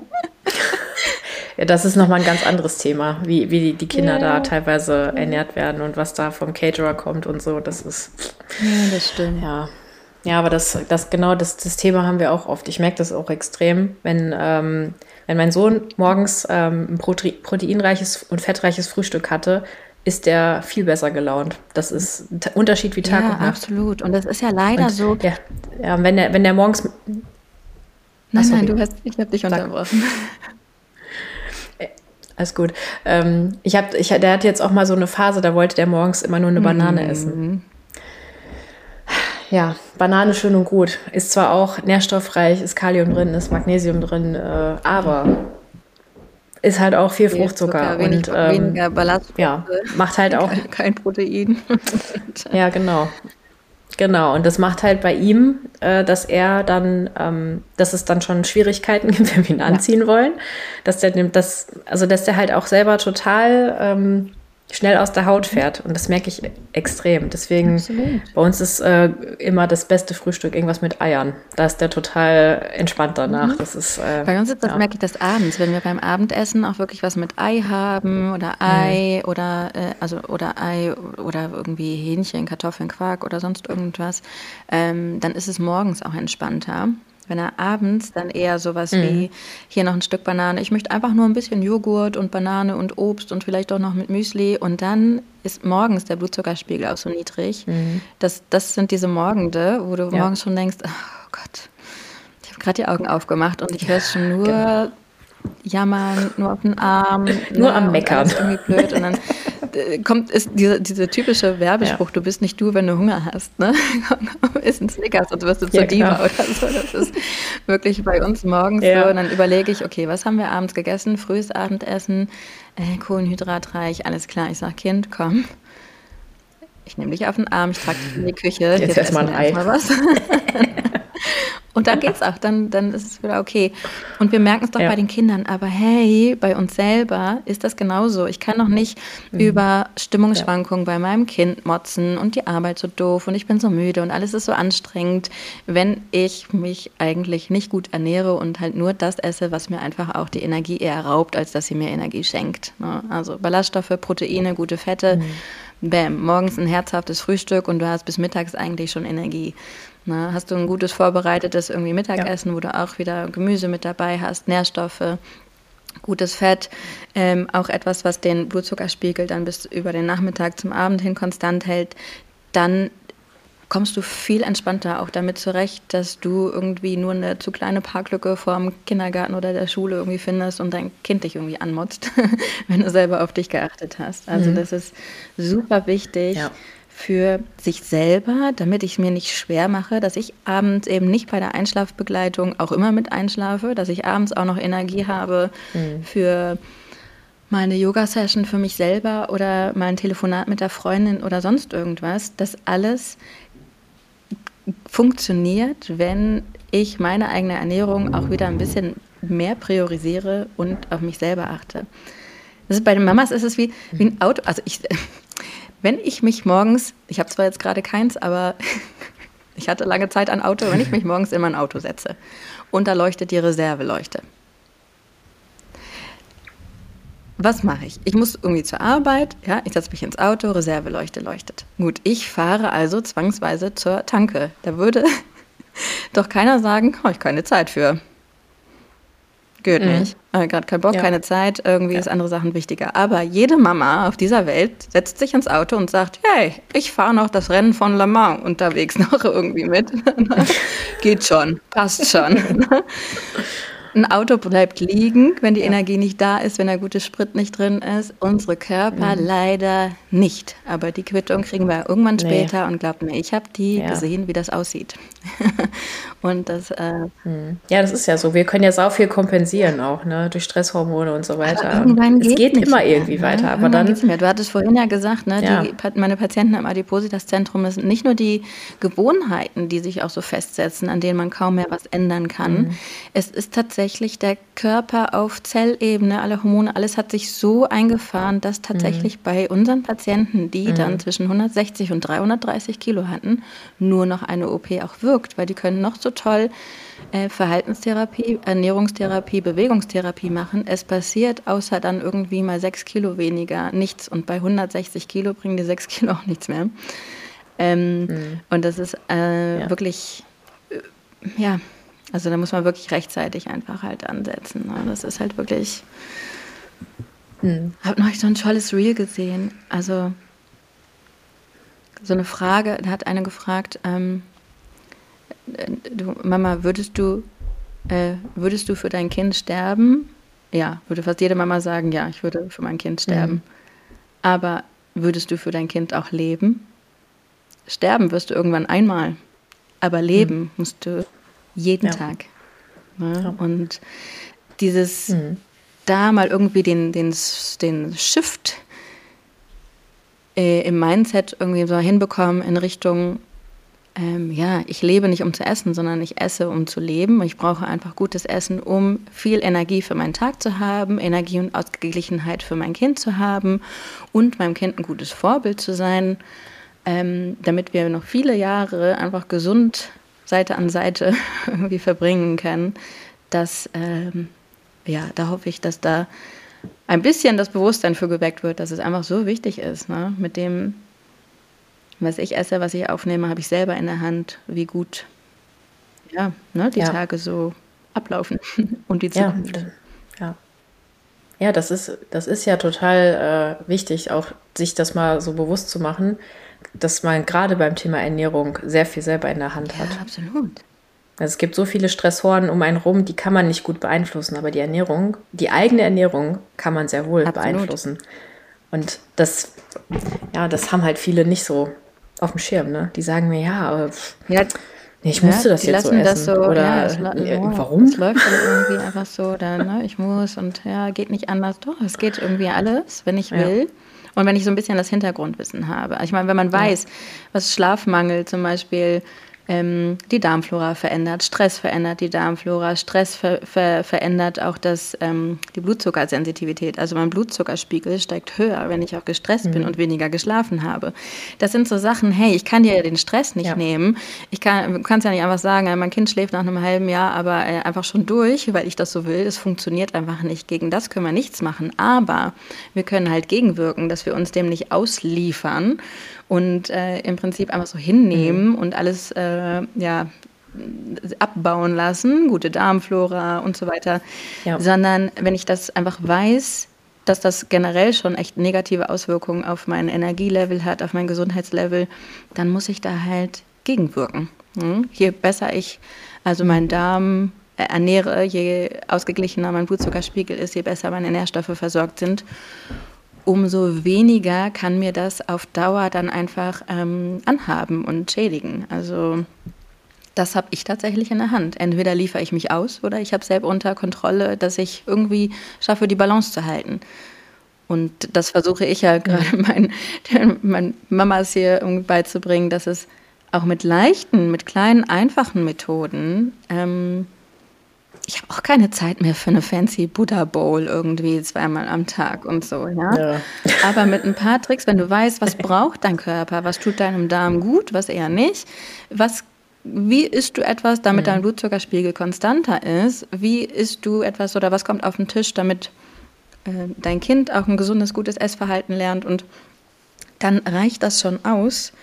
Ja, das ist nochmal ein ganz anderes Thema, wie, wie die Kinder ja. da teilweise ernährt werden und was da vom Caterer kommt und so. Das ist. Ja, das stimmt. Ja. Ja, aber das, das genau das, das Thema haben wir auch oft. Ich merke das auch extrem, wenn, ähm, wenn mein Sohn morgens ähm, ein proteinreiches und fettreiches Frühstück hatte, ist der viel besser gelaunt. Das ist ein Unterschied wie Tag ja, und Nacht. absolut. Und das ist ja leider und, so. Ja, ja, wenn der, wenn der morgens. Nein, Achso, nein, du hast, ich habe dich unterbrochen. Alles gut. Ähm, ich hab, ich, der hat jetzt auch mal so eine Phase, da wollte der morgens immer nur eine Banane mm. essen. Ja, Banane schön und gut. Ist zwar auch nährstoffreich, ist Kalium drin, ist Magnesium drin, äh, aber ist halt auch viel Fruchtzucker. Wenig, und, ähm, weniger Ballast. Ja, macht halt auch. Kein Protein. ja, genau. Genau, und das macht halt bei ihm, äh, dass er dann, ähm, dass es dann schon Schwierigkeiten gibt, wenn wir ihn anziehen ja. wollen. Dass der nimmt das, also dass der halt auch selber total ähm, schnell aus der Haut fährt. Und das merke ich extrem. Deswegen Absolut. bei uns ist äh, immer das beste Frühstück irgendwas mit Eiern. Da ist der total entspannt danach. Mhm. Das ist, äh, bei uns ist das, ja. merke ich das abends, wenn wir beim Abendessen auch wirklich was mit Ei haben oder Ei mhm. oder äh, also oder Ei oder irgendwie Hähnchen, Kartoffeln, Quark oder sonst irgendwas, ähm, dann ist es morgens auch entspannter. Wenn er abends dann eher sowas mhm. wie hier noch ein Stück Banane, ich möchte einfach nur ein bisschen Joghurt und Banane und Obst und vielleicht auch noch mit Müsli und dann ist morgens der Blutzuckerspiegel auch so niedrig. Mhm. Das, das sind diese Morgende, wo du ja. morgens schon denkst, oh Gott, ich habe gerade die Augen aufgemacht und ich höre es schon nur genau. Jammern, nur auf den Arm. Nur ne, am Meckern. Irgendwie blöd und dann äh, kommt ist dieser diese typische Werbespruch, ja. du bist nicht du, wenn du Hunger hast, ne? Ist ein Snickers und du wirst jetzt ja, zur Diva oder so. Das ist wirklich bei uns morgens ja. so. Und dann überlege ich, okay, was haben wir abends gegessen? Frühes Abendessen, äh, kohlenhydratreich, alles klar. Ich sage, Kind, komm. Ich nehme dich auf den Arm, ich trage dich in die Küche. Jetzt, jetzt erstmal ein Ei. Erst was. Und dann geht's auch, dann, dann ist es wieder okay. Und wir merken es doch ja. bei den Kindern, aber hey, bei uns selber ist das genauso. Ich kann noch nicht mhm. über Stimmungsschwankungen ja. bei meinem Kind motzen und die Arbeit so doof und ich bin so müde und alles ist so anstrengend, wenn ich mich eigentlich nicht gut ernähre und halt nur das esse, was mir einfach auch die Energie eher raubt, als dass sie mir Energie schenkt. Ne? Also Ballaststoffe, Proteine, gute Fette. Mhm. Bäm, morgens ein herzhaftes Frühstück und du hast bis mittags eigentlich schon Energie. Na, hast du ein gutes vorbereitetes irgendwie Mittagessen, ja. wo du auch wieder Gemüse mit dabei hast, Nährstoffe, gutes Fett, ähm, auch etwas, was den Blutzuckerspiegel dann bis über den Nachmittag zum Abend hin konstant hält, dann kommst du viel entspannter auch damit zurecht, dass du irgendwie nur eine zu kleine Parklücke vorm Kindergarten oder der Schule irgendwie findest und dein Kind dich irgendwie anmotzt, wenn du selber auf dich geachtet hast. Also mhm. das ist super wichtig. Ja für sich selber, damit ich mir nicht schwer mache, dass ich abends eben nicht bei der Einschlafbegleitung auch immer mit einschlafe, dass ich abends auch noch Energie habe mhm. für meine Yoga-Session für mich selber oder mein Telefonat mit der Freundin oder sonst irgendwas. Das alles funktioniert, wenn ich meine eigene Ernährung auch wieder ein bisschen mehr priorisiere und auf mich selber achte. Das ist, bei den Mamas ist es wie, wie ein Auto. Also ich, wenn ich mich morgens, ich habe zwar jetzt gerade keins, aber ich hatte lange Zeit ein Auto, wenn ich mich morgens in mein Auto setze und da leuchtet die Reserveleuchte. Was mache ich? Ich muss irgendwie zur Arbeit, ja, ich setze mich ins Auto, Reserveleuchte leuchtet. Gut, ich fahre also zwangsweise zur Tanke. Da würde doch keiner sagen, habe ich keine Zeit für. Geht mhm. nicht. Äh, Gerade kein Bock, ja. keine Zeit, irgendwie ja. ist andere Sachen wichtiger. Aber jede Mama auf dieser Welt setzt sich ins Auto und sagt, hey, ich fahre noch das Rennen von Le Mans unterwegs noch irgendwie mit. Geht schon, passt schon. Ein Auto bleibt liegen, wenn die ja. Energie nicht da ist, wenn der gute Sprit nicht drin ist. Unsere Körper mhm. leider nicht. Aber die Quittung kriegen wir irgendwann später nee. und glaubt mir, ich habe die ja. gesehen, wie das aussieht. und das. Äh, mhm. Ja, das ist ja so. Wir können ja sau viel kompensieren auch, ne? Durch Stresshormone und so weiter. irgendwann es geht, immer mehr, irgendwie ne? weiter. Aber dann. Du hattest vorhin ja gesagt, ne? Ja. Die, meine Patienten im Adipositas-Zentrum sind nicht nur die Gewohnheiten, die sich auch so festsetzen, an denen man kaum mehr was ändern kann. Mhm. Es ist tatsächlich tatsächlich der Körper auf Zellebene, alle Hormone, alles hat sich so eingefahren, dass tatsächlich mhm. bei unseren Patienten, die mhm. dann zwischen 160 und 330 Kilo hatten, nur noch eine OP auch wirkt, weil die können noch so toll äh, Verhaltenstherapie, Ernährungstherapie, Bewegungstherapie machen. Es passiert außer dann irgendwie mal sechs Kilo weniger nichts und bei 160 Kilo bringen die sechs Kilo auch nichts mehr. Ähm, mhm. Und das ist äh, ja. wirklich, äh, ja, also da muss man wirklich rechtzeitig einfach halt ansetzen. Ne? Das ist halt wirklich. Hm. Habe neulich so ein tolles Reel gesehen. Also so eine Frage, da hat eine gefragt, ähm, du, Mama, würdest du, äh, würdest du für dein Kind sterben? Ja, würde fast jede Mama sagen, ja, ich würde für mein Kind sterben. Mhm. Aber würdest du für dein Kind auch leben? Sterben wirst du irgendwann einmal, aber leben mhm. musst du jeden ja. Tag. Ne? Ja. Und dieses mhm. da mal irgendwie den, den, den Shift äh, im Mindset irgendwie so hinbekommen in Richtung, ähm, ja, ich lebe nicht um zu essen, sondern ich esse um zu leben. Ich brauche einfach gutes Essen, um viel Energie für meinen Tag zu haben, Energie und Ausgeglichenheit für mein Kind zu haben und meinem Kind ein gutes Vorbild zu sein, ähm, damit wir noch viele Jahre einfach gesund Seite an Seite irgendwie verbringen können, dass, ähm, ja, da hoffe ich, dass da ein bisschen das Bewusstsein für geweckt wird, dass es einfach so wichtig ist, ne? mit dem, was ich esse, was ich aufnehme, habe ich selber in der Hand, wie gut ja, ne, die ja. Tage so ablaufen und die Zukunft. Ja, ja. ja das, ist, das ist ja total äh, wichtig, auch sich das mal so bewusst zu machen, dass man gerade beim Thema Ernährung sehr viel selber in der Hand hat. Ja, absolut. Also es gibt so viele Stressoren um einen rum, die kann man nicht gut beeinflussen, aber die Ernährung, die eigene Ernährung kann man sehr wohl Absolut. beeinflussen. Und das, ja, das haben halt viele nicht so auf dem Schirm, ne? Die sagen mir, ja, aber ja, nee, ich musste ja, das jetzt so essen. Das so, oder ja, es, äh, warum? Es läuft dann irgendwie einfach so, dann, ne, ich muss und ja, geht nicht anders. Doch, es geht irgendwie alles, wenn ich will. Und wenn ich so ein bisschen das Hintergrundwissen habe. Ich meine, wenn man weiß, was Schlafmangel zum Beispiel ähm, die Darmflora verändert, Stress verändert die Darmflora, Stress ver ver verändert auch das, ähm, die Blutzuckersensitivität. Also mein Blutzuckerspiegel steigt höher, wenn ich auch gestresst mhm. bin und weniger geschlafen habe. Das sind so Sachen, hey, ich kann dir den Stress nicht ja. nehmen. Ich kann es ja nicht einfach sagen, mein Kind schläft nach einem halben Jahr aber äh, einfach schon durch, weil ich das so will. Es funktioniert einfach nicht. Gegen das können wir nichts machen. Aber wir können halt gegenwirken, dass wir uns dem nicht ausliefern und äh, im Prinzip einfach so hinnehmen mhm. und alles äh, ja, abbauen lassen, gute Darmflora und so weiter, ja. sondern wenn ich das einfach weiß, dass das generell schon echt negative Auswirkungen auf mein Energielevel hat, auf mein Gesundheitslevel, dann muss ich da halt gegenwirken. Hm? Je besser ich also meinen Darm äh, ernähre, je ausgeglichener mein Blutzuckerspiegel ist, je besser meine Nährstoffe versorgt sind umso weniger kann mir das auf Dauer dann einfach ähm, anhaben und schädigen. Also das habe ich tatsächlich in der Hand. Entweder liefere ich mich aus oder ich habe selber unter Kontrolle, dass ich irgendwie schaffe, die Balance zu halten. Und das versuche ich ja gerade meinen mein Mamas hier irgendwie beizubringen, dass es auch mit leichten, mit kleinen, einfachen Methoden ähm, ich habe auch keine Zeit mehr für eine fancy Buddha Bowl irgendwie zweimal am Tag und so, ja? ja. Aber mit ein paar Tricks, wenn du weißt, was braucht dein Körper, was tut deinem Darm gut, was eher nicht, was wie isst du etwas, damit mhm. dein Blutzuckerspiegel konstanter ist? Wie isst du etwas oder was kommt auf den Tisch, damit äh, dein Kind auch ein gesundes, gutes Essverhalten lernt? Und dann reicht das schon aus,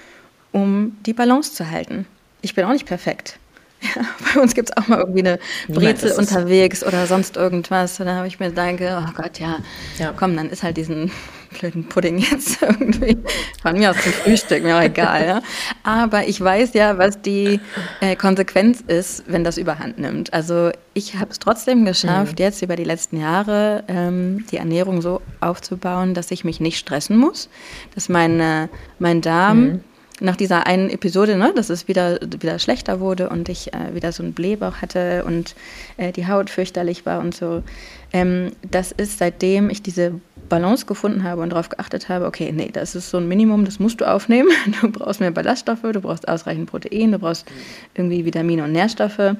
um die Balance zu halten. Ich bin auch nicht perfekt. Ja, bei uns gibt es auch mal irgendwie eine Brezel Nein, unterwegs oder sonst irgendwas. Und da habe ich mir gedacht, oh Gott, ja, ja, komm, dann ist halt diesen blöden Pudding jetzt irgendwie von mir aus zum Frühstück, mir auch egal. Ja. Aber ich weiß ja, was die äh, Konsequenz ist, wenn das überhand nimmt. Also ich habe es trotzdem geschafft, mhm. jetzt über die letzten Jahre ähm, die Ernährung so aufzubauen, dass ich mich nicht stressen muss, dass meine, mein Darm... Mhm nach dieser einen Episode, ne, dass es wieder, wieder schlechter wurde und ich äh, wieder so einen Blähbauch hatte und äh, die Haut fürchterlich war und so. Ähm, das ist seitdem ich diese Balance gefunden habe und darauf geachtet habe, okay, nee, das ist so ein Minimum, das musst du aufnehmen. Du brauchst mehr Ballaststoffe, du brauchst ausreichend Protein, du brauchst irgendwie Vitamine und Nährstoffe.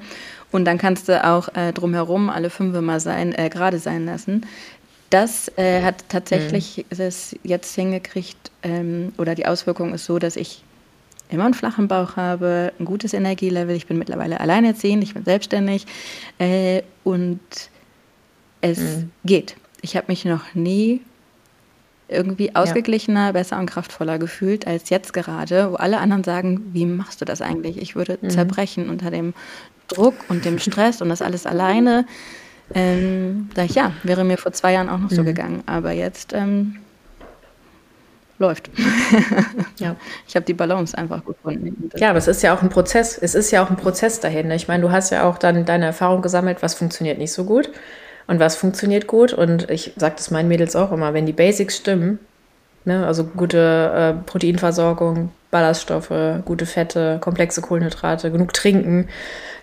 Und dann kannst du auch äh, drumherum alle fünf mal sein, äh, gerade sein lassen. Das äh, hat tatsächlich mhm. es jetzt hingekriegt, ähm, oder die Auswirkung ist so, dass ich immer einen flachen Bauch habe, ein gutes Energielevel. Ich bin mittlerweile alleinerziehend, ich bin selbstständig äh, und es mhm. geht. Ich habe mich noch nie irgendwie ausgeglichener, ja. besser und kraftvoller gefühlt als jetzt gerade, wo alle anderen sagen, wie machst du das eigentlich? Ich würde mhm. zerbrechen unter dem Druck und dem Stress und das alles alleine. Ähm, sag ich, ja, wäre mir vor zwei Jahren auch noch mhm. so gegangen. Aber jetzt ähm, läuft. ja. Ich habe die Balance einfach gefunden. Ja, aber es ist ja auch ein Prozess. Es ist ja auch ein Prozess dahin. Ich meine, du hast ja auch dann deine Erfahrung gesammelt, was funktioniert nicht so gut und was funktioniert gut. Und ich sage das meinen Mädels auch immer, wenn die Basics stimmen, ne, also gute äh, Proteinversorgung, Ballaststoffe, gute Fette, komplexe Kohlenhydrate, genug trinken,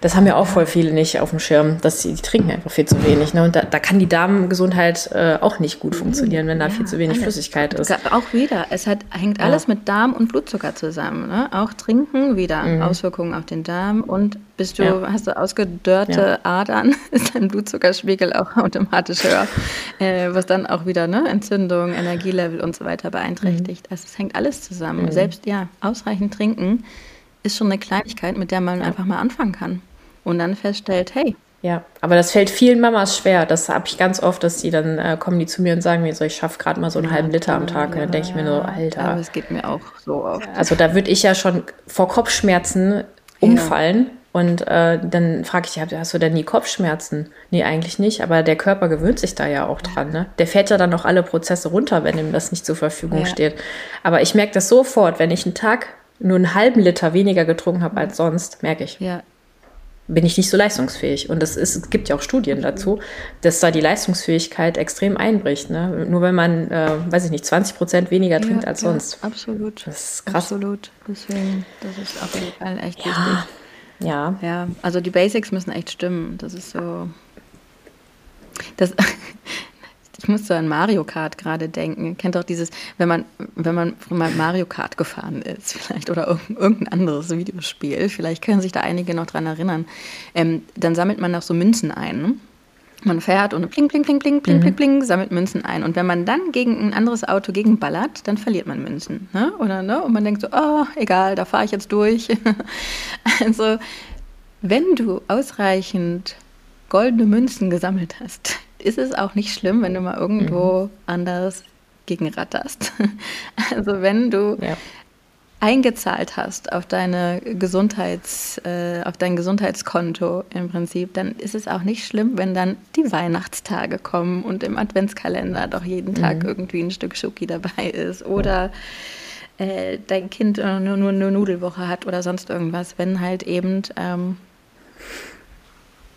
das haben ja auch voll viele nicht auf dem Schirm, dass sie die trinken einfach viel zu wenig. Ne? Und da, da kann die Darmgesundheit äh, auch nicht gut funktionieren, wenn da ja, viel zu wenig alles. Flüssigkeit ist. Auch wieder, es hat, hängt ja. alles mit Darm und Blutzucker zusammen. Ne? Auch Trinken wieder mhm. Auswirkungen auf den Darm und bist du, ja. hast du ausgedörrte Adern, ist dein Blutzuckerspiegel auch automatisch höher, äh, was dann auch wieder ne, Entzündung, Energielevel und so weiter beeinträchtigt. Mhm. Also es hängt alles zusammen. Mhm. Selbst ja, ausreichend trinken ist schon eine Kleinigkeit, mit der man einfach mal anfangen kann und dann feststellt, hey. Ja, aber das fällt vielen Mamas schwer. Das habe ich ganz oft, dass die dann äh, kommen die zu mir und sagen mir so, ich schaffe gerade mal so einen ja, halben Liter am Tag. Ja, dann denke ich mir so, Alter. Aber es geht mir auch so oft. Also da würde ich ja schon vor Kopfschmerzen umfallen, Und äh, dann frage ich hast du denn nie Kopfschmerzen? Nee, eigentlich nicht, aber der Körper gewöhnt sich da ja auch dran. Ne? Der fährt ja dann auch alle Prozesse runter, wenn ihm das nicht zur Verfügung ja. steht. Aber ich merke das sofort, wenn ich einen Tag nur einen halben Liter weniger getrunken habe als sonst, merke ich. Ja, bin ich nicht so leistungsfähig. Und das ist, es gibt ja auch Studien dazu, dass da die Leistungsfähigkeit extrem einbricht. Ne? Nur wenn man, äh, weiß ich nicht, 20 Prozent weniger trinkt ja, als sonst. Ja, absolut. Das ist krass. Absolut. Deswegen, das ist auf jeden Fall echt ja. wichtig. Ja. Ja, also die Basics müssen echt stimmen. Das ist so. Das, ich muss so an Mario Kart gerade denken. Kennt doch dieses, wenn man, wenn man mal Mario Kart gefahren ist, vielleicht, oder irgendein anderes Videospiel, vielleicht können sich da einige noch dran erinnern, ähm, dann sammelt man noch so Münzen ein. Ne? Man fährt und pling, pling, pling, pling, pling, mhm. pling, pling, sammelt Münzen ein. Und wenn man dann gegen ein anderes Auto gegenballert, dann verliert man Münzen. Ne? Oder, ne? Und man denkt so, oh, egal, da fahre ich jetzt durch. also, wenn du ausreichend goldene Münzen gesammelt hast, ist es auch nicht schlimm, wenn du mal irgendwo mhm. anders gegenratterst. Also wenn du ja. eingezahlt hast auf deine Gesundheits, äh, auf dein Gesundheitskonto im Prinzip, dann ist es auch nicht schlimm, wenn dann die Weihnachtstage kommen und im Adventskalender doch jeden Tag mhm. irgendwie ein Stück Schoki dabei ist oder äh, dein Kind nur, nur eine Nudelwoche hat oder sonst irgendwas, wenn halt eben ähm,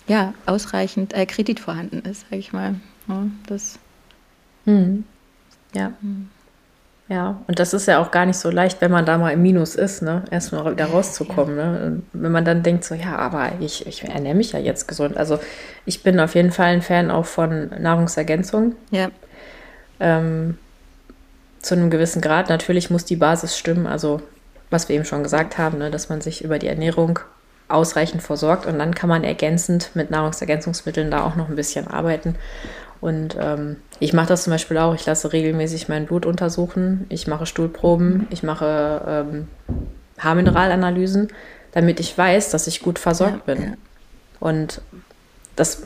ja, ausreichend äh, Kredit vorhanden ist, sage ich mal. Ja, das. Hm. Ja. Hm. Ja, und das ist ja auch gar nicht so leicht, wenn man da mal im Minus ist, ne? Erstmal wieder rauszukommen. Ja. Ne? wenn man dann denkt, so, ja, aber ich, ich ernähre mich ja jetzt gesund. Also ich bin auf jeden Fall ein Fan auch von Nahrungsergänzung. Ja. Ähm, zu einem gewissen Grad. Natürlich muss die Basis stimmen, also was wir eben schon gesagt haben, ne? dass man sich über die Ernährung ausreichend versorgt und dann kann man ergänzend mit Nahrungsergänzungsmitteln da auch noch ein bisschen arbeiten. Und ähm, ich mache das zum Beispiel auch. Ich lasse regelmäßig mein Blut untersuchen. Ich mache Stuhlproben. Ich mache ähm, Haarmineralanalysen, damit ich weiß, dass ich gut versorgt ja, bin. Ja. Und das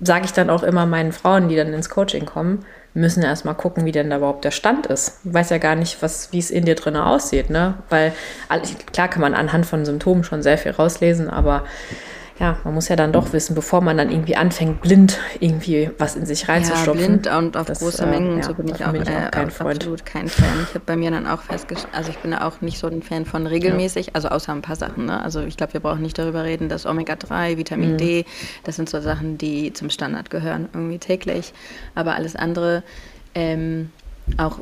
sage ich dann auch immer meinen Frauen, die dann ins Coaching kommen müssen erstmal gucken, wie denn da überhaupt der Stand ist. Ich weiß ja gar nicht, was, wie es in dir drin aussieht, ne? Weil klar kann man anhand von Symptomen schon sehr viel rauslesen, aber ja, man muss ja dann doch wissen, bevor man dann irgendwie anfängt, blind irgendwie was in sich reinzustopfen. Ja, blind und auf das, große äh, Mengen, äh, so bin ich auch, bin ich auch kein äh, Freund. absolut kein Fan. Ich habe bei mir dann auch festgestellt, also ich bin auch nicht so ein Fan von regelmäßig, ja. also außer ein paar Sachen. Ne? Also ich glaube, wir brauchen nicht darüber reden, dass Omega-3, Vitamin mhm. D, das sind so Sachen, die zum Standard gehören, irgendwie täglich. Aber alles andere, ähm, auch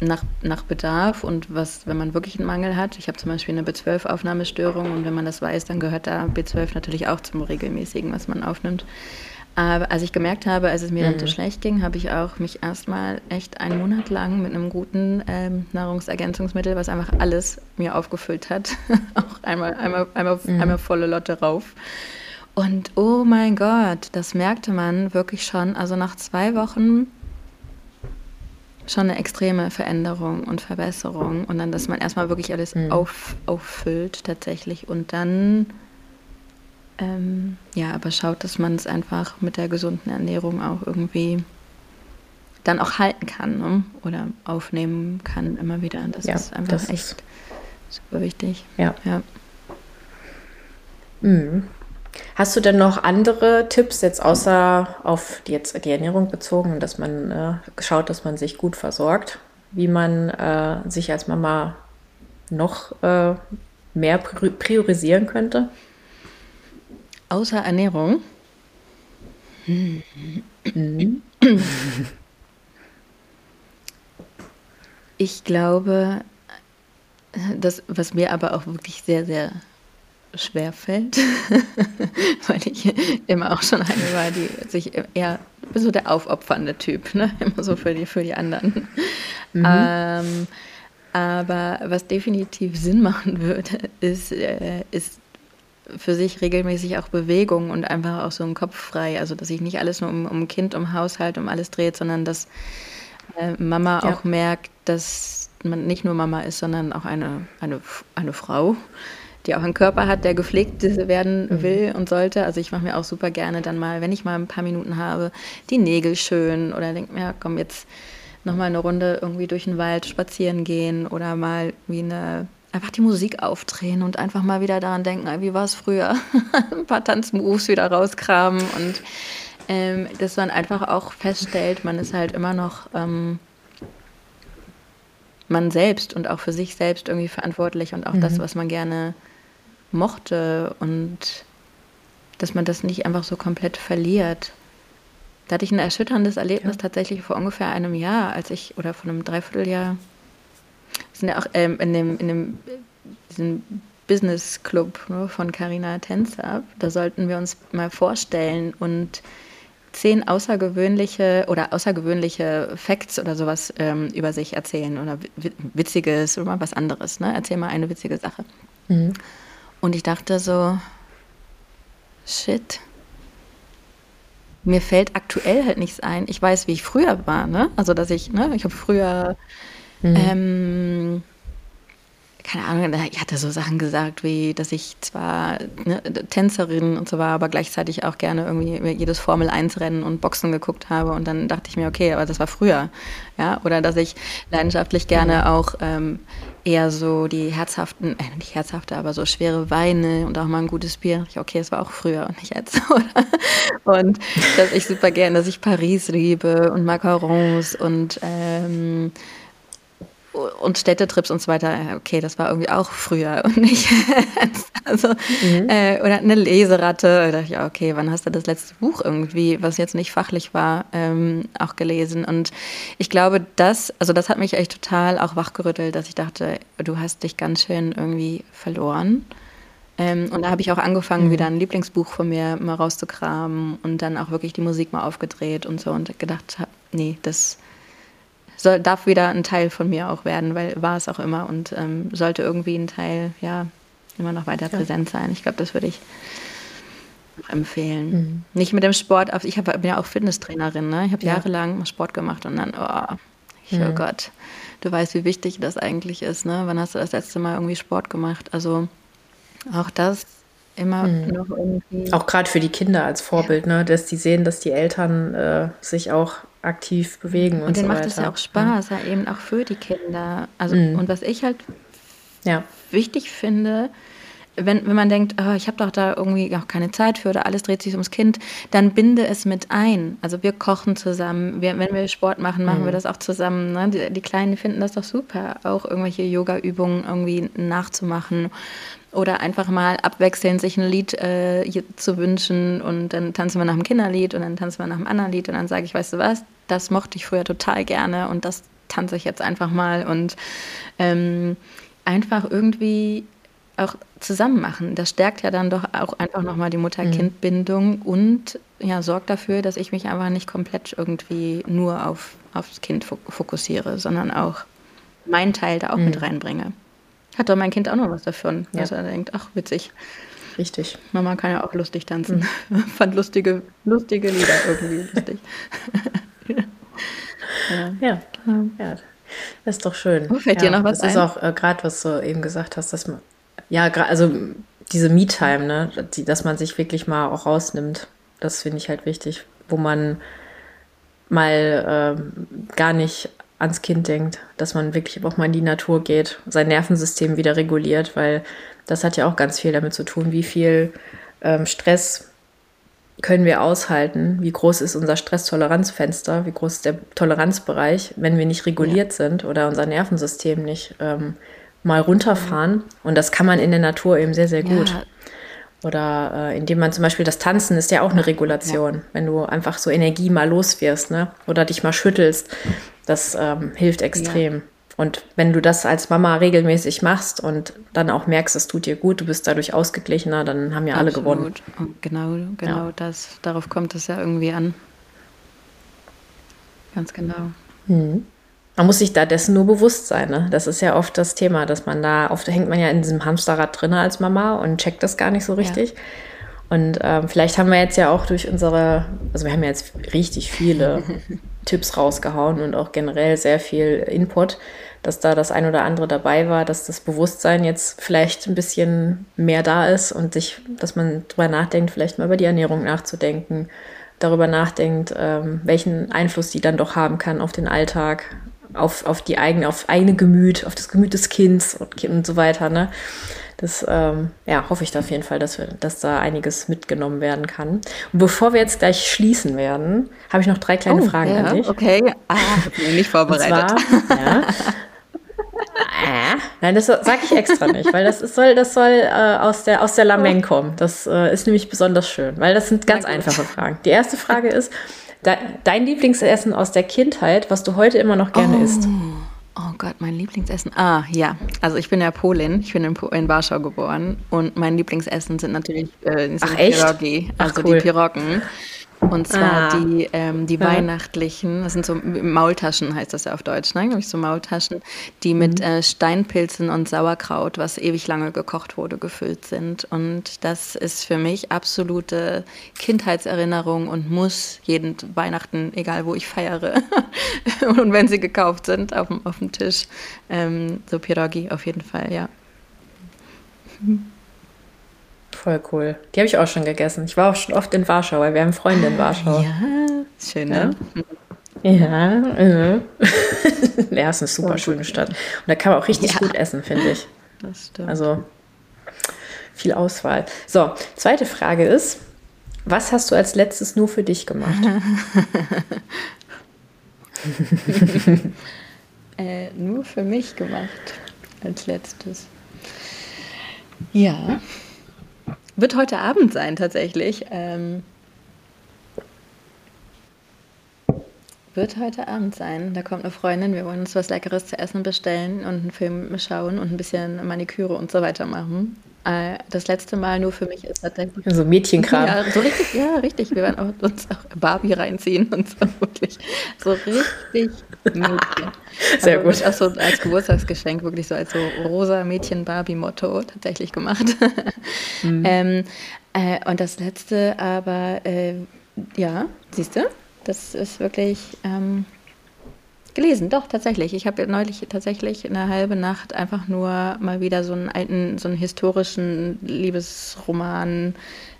nach, nach Bedarf und was, wenn man wirklich einen Mangel hat. Ich habe zum Beispiel eine B12-Aufnahmestörung und wenn man das weiß, dann gehört da B12 natürlich auch zum regelmäßigen, was man aufnimmt. Aber als ich gemerkt habe, als es mir mhm. dann so schlecht ging, habe ich auch mich erstmal echt einen Monat lang mit einem guten ähm, Nahrungsergänzungsmittel, was einfach alles mir aufgefüllt hat, auch einmal, einmal, einmal, mhm. einmal volle Lotte rauf. Und oh mein Gott, das merkte man wirklich schon. Also nach zwei Wochen schon eine extreme Veränderung und Verbesserung. Und dann, dass man erstmal wirklich alles mhm. auf, auffüllt tatsächlich und dann ähm, ja, aber schaut, dass man es einfach mit der gesunden Ernährung auch irgendwie dann auch halten kann ne? oder aufnehmen kann immer wieder. Das ja, ist einfach echt ist super wichtig. Ja. ja. Mhm. Hast du denn noch andere Tipps jetzt außer auf die, jetzt die Ernährung bezogen, dass man äh, schaut, dass man sich gut versorgt, wie man äh, sich als Mama noch äh, mehr priorisieren könnte? Außer Ernährung? Mhm. Ich glaube, das, was mir aber auch wirklich sehr, sehr schwer fällt, weil ich immer auch schon eine war, die sich eher so der aufopfernde Typ, ne? immer so für die, für die anderen. Mhm. Ähm, aber was definitiv Sinn machen würde, ist, äh, ist für sich regelmäßig auch Bewegung und einfach auch so einen Kopf frei. Also, dass sich nicht alles nur um, um Kind, um Haushalt, um alles dreht, sondern dass äh, Mama ja. auch merkt, dass man nicht nur Mama ist, sondern auch eine, eine, eine Frau die auch einen Körper hat, der gepflegt werden mhm. will und sollte. Also ich mache mir auch super gerne dann mal, wenn ich mal ein paar Minuten habe, die Nägel schön oder denke mir, komm, jetzt nochmal eine Runde irgendwie durch den Wald spazieren gehen oder mal wie eine einfach die Musik aufdrehen und einfach mal wieder daran denken, wie war es früher? Ein paar Tanzmoves wieder rauskramen und ähm, dass man einfach auch feststellt, man ist halt immer noch ähm, man selbst und auch für sich selbst irgendwie verantwortlich und auch mhm. das, was man gerne mochte und dass man das nicht einfach so komplett verliert. Da hatte ich ein erschütterndes Erlebnis ja. tatsächlich vor ungefähr einem Jahr, als ich, oder vor einem Dreivierteljahr, sind ja auch ähm, in dem, in dem diesem Business Club ne, von Carina Tänzer, da sollten wir uns mal vorstellen und zehn außergewöhnliche oder außergewöhnliche Facts oder sowas ähm, über sich erzählen oder witziges oder was anderes. Ne? Erzähl mal eine witzige Sache. Mhm. Und ich dachte so, shit, mir fällt aktuell halt nichts ein. Ich weiß, wie ich früher war, ne? Also dass ich, ne, ich habe früher mhm. ähm, keine Ahnung, ich hatte so Sachen gesagt, wie, dass ich zwar ne, Tänzerin und so war, aber gleichzeitig auch gerne irgendwie jedes Formel-1-Rennen und Boxen geguckt habe. Und dann dachte ich mir, okay, aber das war früher. Ja, oder dass ich leidenschaftlich gerne auch ähm, eher so die herzhaften, äh, nicht herzhafte, aber so schwere Weine und auch mal ein gutes Bier. Ich, okay, das war auch früher und nicht jetzt. Oder? Und dass ich super gerne, dass ich Paris liebe und Macarons und ähm, und Städtetrips und so weiter, okay, das war irgendwie auch früher und nicht. Also, mhm. äh, oder eine Leseratte. Da dachte ich, ja, okay, wann hast du das letzte Buch irgendwie, was jetzt nicht fachlich war, ähm, auch gelesen? Und ich glaube, das, also das hat mich echt total auch wachgerüttelt, dass ich dachte, du hast dich ganz schön irgendwie verloren. Ähm, und da habe ich auch angefangen, mhm. wieder ein Lieblingsbuch von mir mal rauszukramen und dann auch wirklich die Musik mal aufgedreht und so und gedacht, nee, das soll, darf wieder ein Teil von mir auch werden, weil war es auch immer und ähm, sollte irgendwie ein Teil, ja, immer noch weiter ja. präsent sein. Ich glaube, das würde ich empfehlen. Mhm. Nicht mit dem Sport, ich hab, bin ja auch Fitnesstrainerin, ne? ich habe ja. jahrelang Sport gemacht und dann, oh, ich, mhm. oh Gott, du weißt, wie wichtig das eigentlich ist. Ne? Wann hast du das letzte Mal irgendwie Sport gemacht? Also auch das immer mhm. noch irgendwie. Auch gerade für die Kinder als Vorbild, ja. ne? dass die sehen, dass die Eltern äh, sich auch aktiv bewegen und, und denen so macht es ja auch Spaß, ja. ja. eben auch für die Kinder. Also mhm. und was ich halt ja. wichtig finde, wenn, wenn man denkt, oh, ich habe doch da irgendwie auch keine Zeit für oder alles dreht sich ums Kind, dann binde es mit ein. Also wir kochen zusammen, wir, wenn wir Sport machen, machen mhm. wir das auch zusammen. Ne? Die, die, Kleinen finden das doch super, auch irgendwelche Yoga-Übungen irgendwie nachzumachen oder einfach mal abwechselnd sich ein Lied äh, zu wünschen und dann tanzen wir nach einem Kinderlied und dann tanzen wir nach einem anderen Lied und dann sage ich, weißt du was, das mochte ich früher total gerne und das tanze ich jetzt einfach mal und ähm, einfach irgendwie auch zusammen machen. Das stärkt ja dann doch auch einfach nochmal die Mutter-Kind-Bindung und ja, sorgt dafür, dass ich mich einfach nicht komplett irgendwie nur auf, aufs Kind fokussiere, sondern auch meinen Teil da auch mhm. mit reinbringe. Hat doch mein Kind auch noch was davon, ja. dass er denkt, ach, witzig. Richtig. Mama kann ja auch lustig tanzen. Mhm. Fand lustige, lustige Lieder irgendwie lustig. ja. Ja. ja. Das ist doch schön. Oh, fällt ja, dir noch was das ein? Das ist auch äh, gerade, was du eben gesagt hast, dass man, ja, also diese Me-Time, ne, die, dass man sich wirklich mal auch rausnimmt, das finde ich halt wichtig, wo man mal äh, gar nicht ans Kind denkt, dass man wirklich auch mal in die Natur geht, sein Nervensystem wieder reguliert, weil das hat ja auch ganz viel damit zu tun, wie viel ähm, Stress können wir aushalten, wie groß ist unser Stresstoleranzfenster, wie groß ist der Toleranzbereich, wenn wir nicht reguliert ja. sind oder unser Nervensystem nicht ähm, mal runterfahren. Und das kann man in der Natur eben sehr, sehr gut. Ja. Oder äh, indem man zum Beispiel das Tanzen ist ja auch eine Regulation, ja. wenn du einfach so Energie mal los wirst, ne? Oder dich mal schüttelst. Das ähm, hilft extrem. Ja. Und wenn du das als Mama regelmäßig machst und dann auch merkst, es tut dir gut, du bist dadurch ausgeglichener, dann haben ja alle gewonnen. Genau, genau ja. das. Darauf kommt es ja irgendwie an. Ganz genau. Mhm. Man muss sich da dessen nur bewusst sein. Ne? Das ist ja oft das Thema, dass man da, oft hängt man ja in diesem Hamsterrad drin als Mama und checkt das gar nicht so richtig. Ja. Und ähm, vielleicht haben wir jetzt ja auch durch unsere, also wir haben ja jetzt richtig viele Tipps rausgehauen und auch generell sehr viel Input, dass da das ein oder andere dabei war, dass das Bewusstsein jetzt vielleicht ein bisschen mehr da ist und sich, dass man drüber nachdenkt, vielleicht mal über die Ernährung nachzudenken, darüber nachdenkt, ähm, welchen Einfluss die dann doch haben kann auf den Alltag, auf, auf die eigene, auf eigene Gemüt, auf das Gemüt des Kindes und, und so weiter. Ne? Das ähm, ja, hoffe ich da auf jeden Fall, dass, wir, dass da einiges mitgenommen werden kann. Und bevor wir jetzt gleich schließen werden, habe ich noch drei kleine oh, Fragen ja, an dich. Okay, ah, bin nicht vorbereitet. Zwar, ja, äh, nein, das sage ich extra nicht, weil das ist, soll, das soll äh, aus, der, aus der Lameng kommen. Das äh, ist nämlich besonders schön, weil das sind ganz einfache Fragen. Die erste Frage ist, de dein Lieblingsessen aus der Kindheit, was du heute immer noch gerne oh. isst? Oh Gott, mein Lieblingsessen. Ah, ja. Also ich bin ja Polin. Ich bin in, in Warschau geboren. Und mein Lieblingsessen sind natürlich äh, sind Ach, echt? Pierogi, also cool. die Piroggen. Und zwar ah. die, ähm, die ja. weihnachtlichen, das sind so Maultaschen, heißt das ja auf Deutsch, ne? ich, so Maultaschen, die mit mhm. äh, Steinpilzen und Sauerkraut, was ewig lange gekocht wurde, gefüllt sind. Und das ist für mich absolute Kindheitserinnerung und muss jeden Weihnachten, egal wo ich feiere, und wenn sie gekauft sind, auf dem, auf dem Tisch, ähm, so Pierogi auf jeden Fall, ja. Voll cool. Die habe ich auch schon gegessen. Ich war auch schon oft in Warschau, weil wir haben Freunde in Warschau. Ja, schön, ne? Ja, äh. ja, ist eine super schöne Stadt. Und da kann man auch richtig ja. gut essen, finde ich. Das stimmt. Also viel Auswahl. So, zweite Frage ist, was hast du als letztes nur für dich gemacht? äh, nur für mich gemacht als letztes. Ja. Wird heute Abend sein, tatsächlich. Ähm, wird heute Abend sein. Da kommt eine Freundin, wir wollen uns was Leckeres zu essen bestellen und einen Film schauen und ein bisschen Maniküre und so weiter machen. Äh, das letzte Mal nur für mich ist tatsächlich. So Mädchenkram. Ja, so richtig, ja, richtig. Wir werden auch, uns auch Barbie reinziehen und so wirklich. So richtig Mädchen. Sehr Aber gut. Auch so als Geburtstagsgeschenk, wirklich so als so rosa Mädchen-Barbie-Motto tatsächlich gemacht. Mhm. ähm, äh, und das letzte aber, äh, ja, siehst du, das ist wirklich. Ähm, Gelesen, doch, tatsächlich. Ich habe neulich tatsächlich eine halbe Nacht einfach nur mal wieder so einen alten, so einen historischen Liebesroman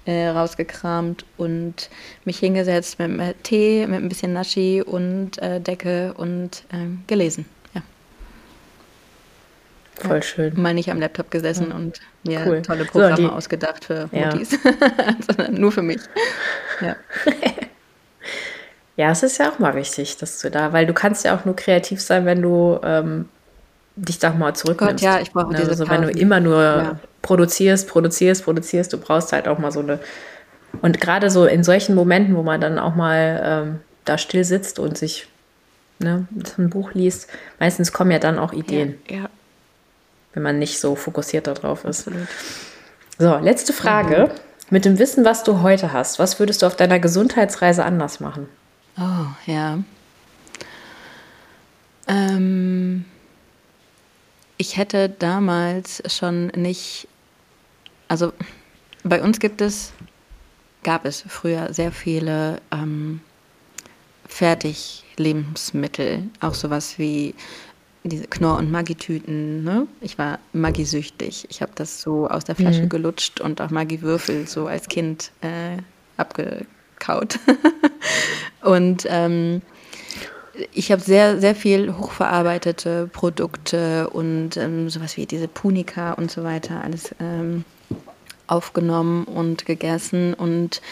äh, rausgekramt und mich hingesetzt mit einem Tee, mit ein bisschen Naschi und äh, Decke und äh, gelesen. Ja. Voll ja. schön. Mal nicht am Laptop gesessen ja. und mir cool. tolle Programme so, die, ausgedacht für Mutis, sondern nur für mich. Ja. Ja, es ist ja auch mal wichtig, dass du da, weil du kannst ja auch nur kreativ sein, wenn du ähm, dich da mal zurücknimmst. Gott, ja, ich brauche ne? diese Also wenn du immer nur ja. produzierst, produzierst, produzierst, du brauchst halt auch mal so eine und gerade so in solchen Momenten, wo man dann auch mal ähm, da still sitzt und sich ne, ein Buch liest, meistens kommen ja dann auch Ideen. Ja, ja. Wenn man nicht so fokussiert darauf ist. Absolut. So, letzte Frage. Mhm. Mit dem Wissen, was du heute hast, was würdest du auf deiner Gesundheitsreise anders machen? Oh, ja. Ähm, ich hätte damals schon nicht, also bei uns gibt es, gab es früher sehr viele ähm, Fertiglebensmittel, auch sowas wie diese Knorr- und Maggi-Tüten. Ne? Ich war Maggi-süchtig. Ich habe das so aus der Flasche mhm. gelutscht und auch Maggi-Würfel so als Kind äh, abge kaut. und ähm, ich habe sehr, sehr viel hochverarbeitete Produkte und ähm, sowas wie diese Punika und so weiter alles ähm, aufgenommen und gegessen. Und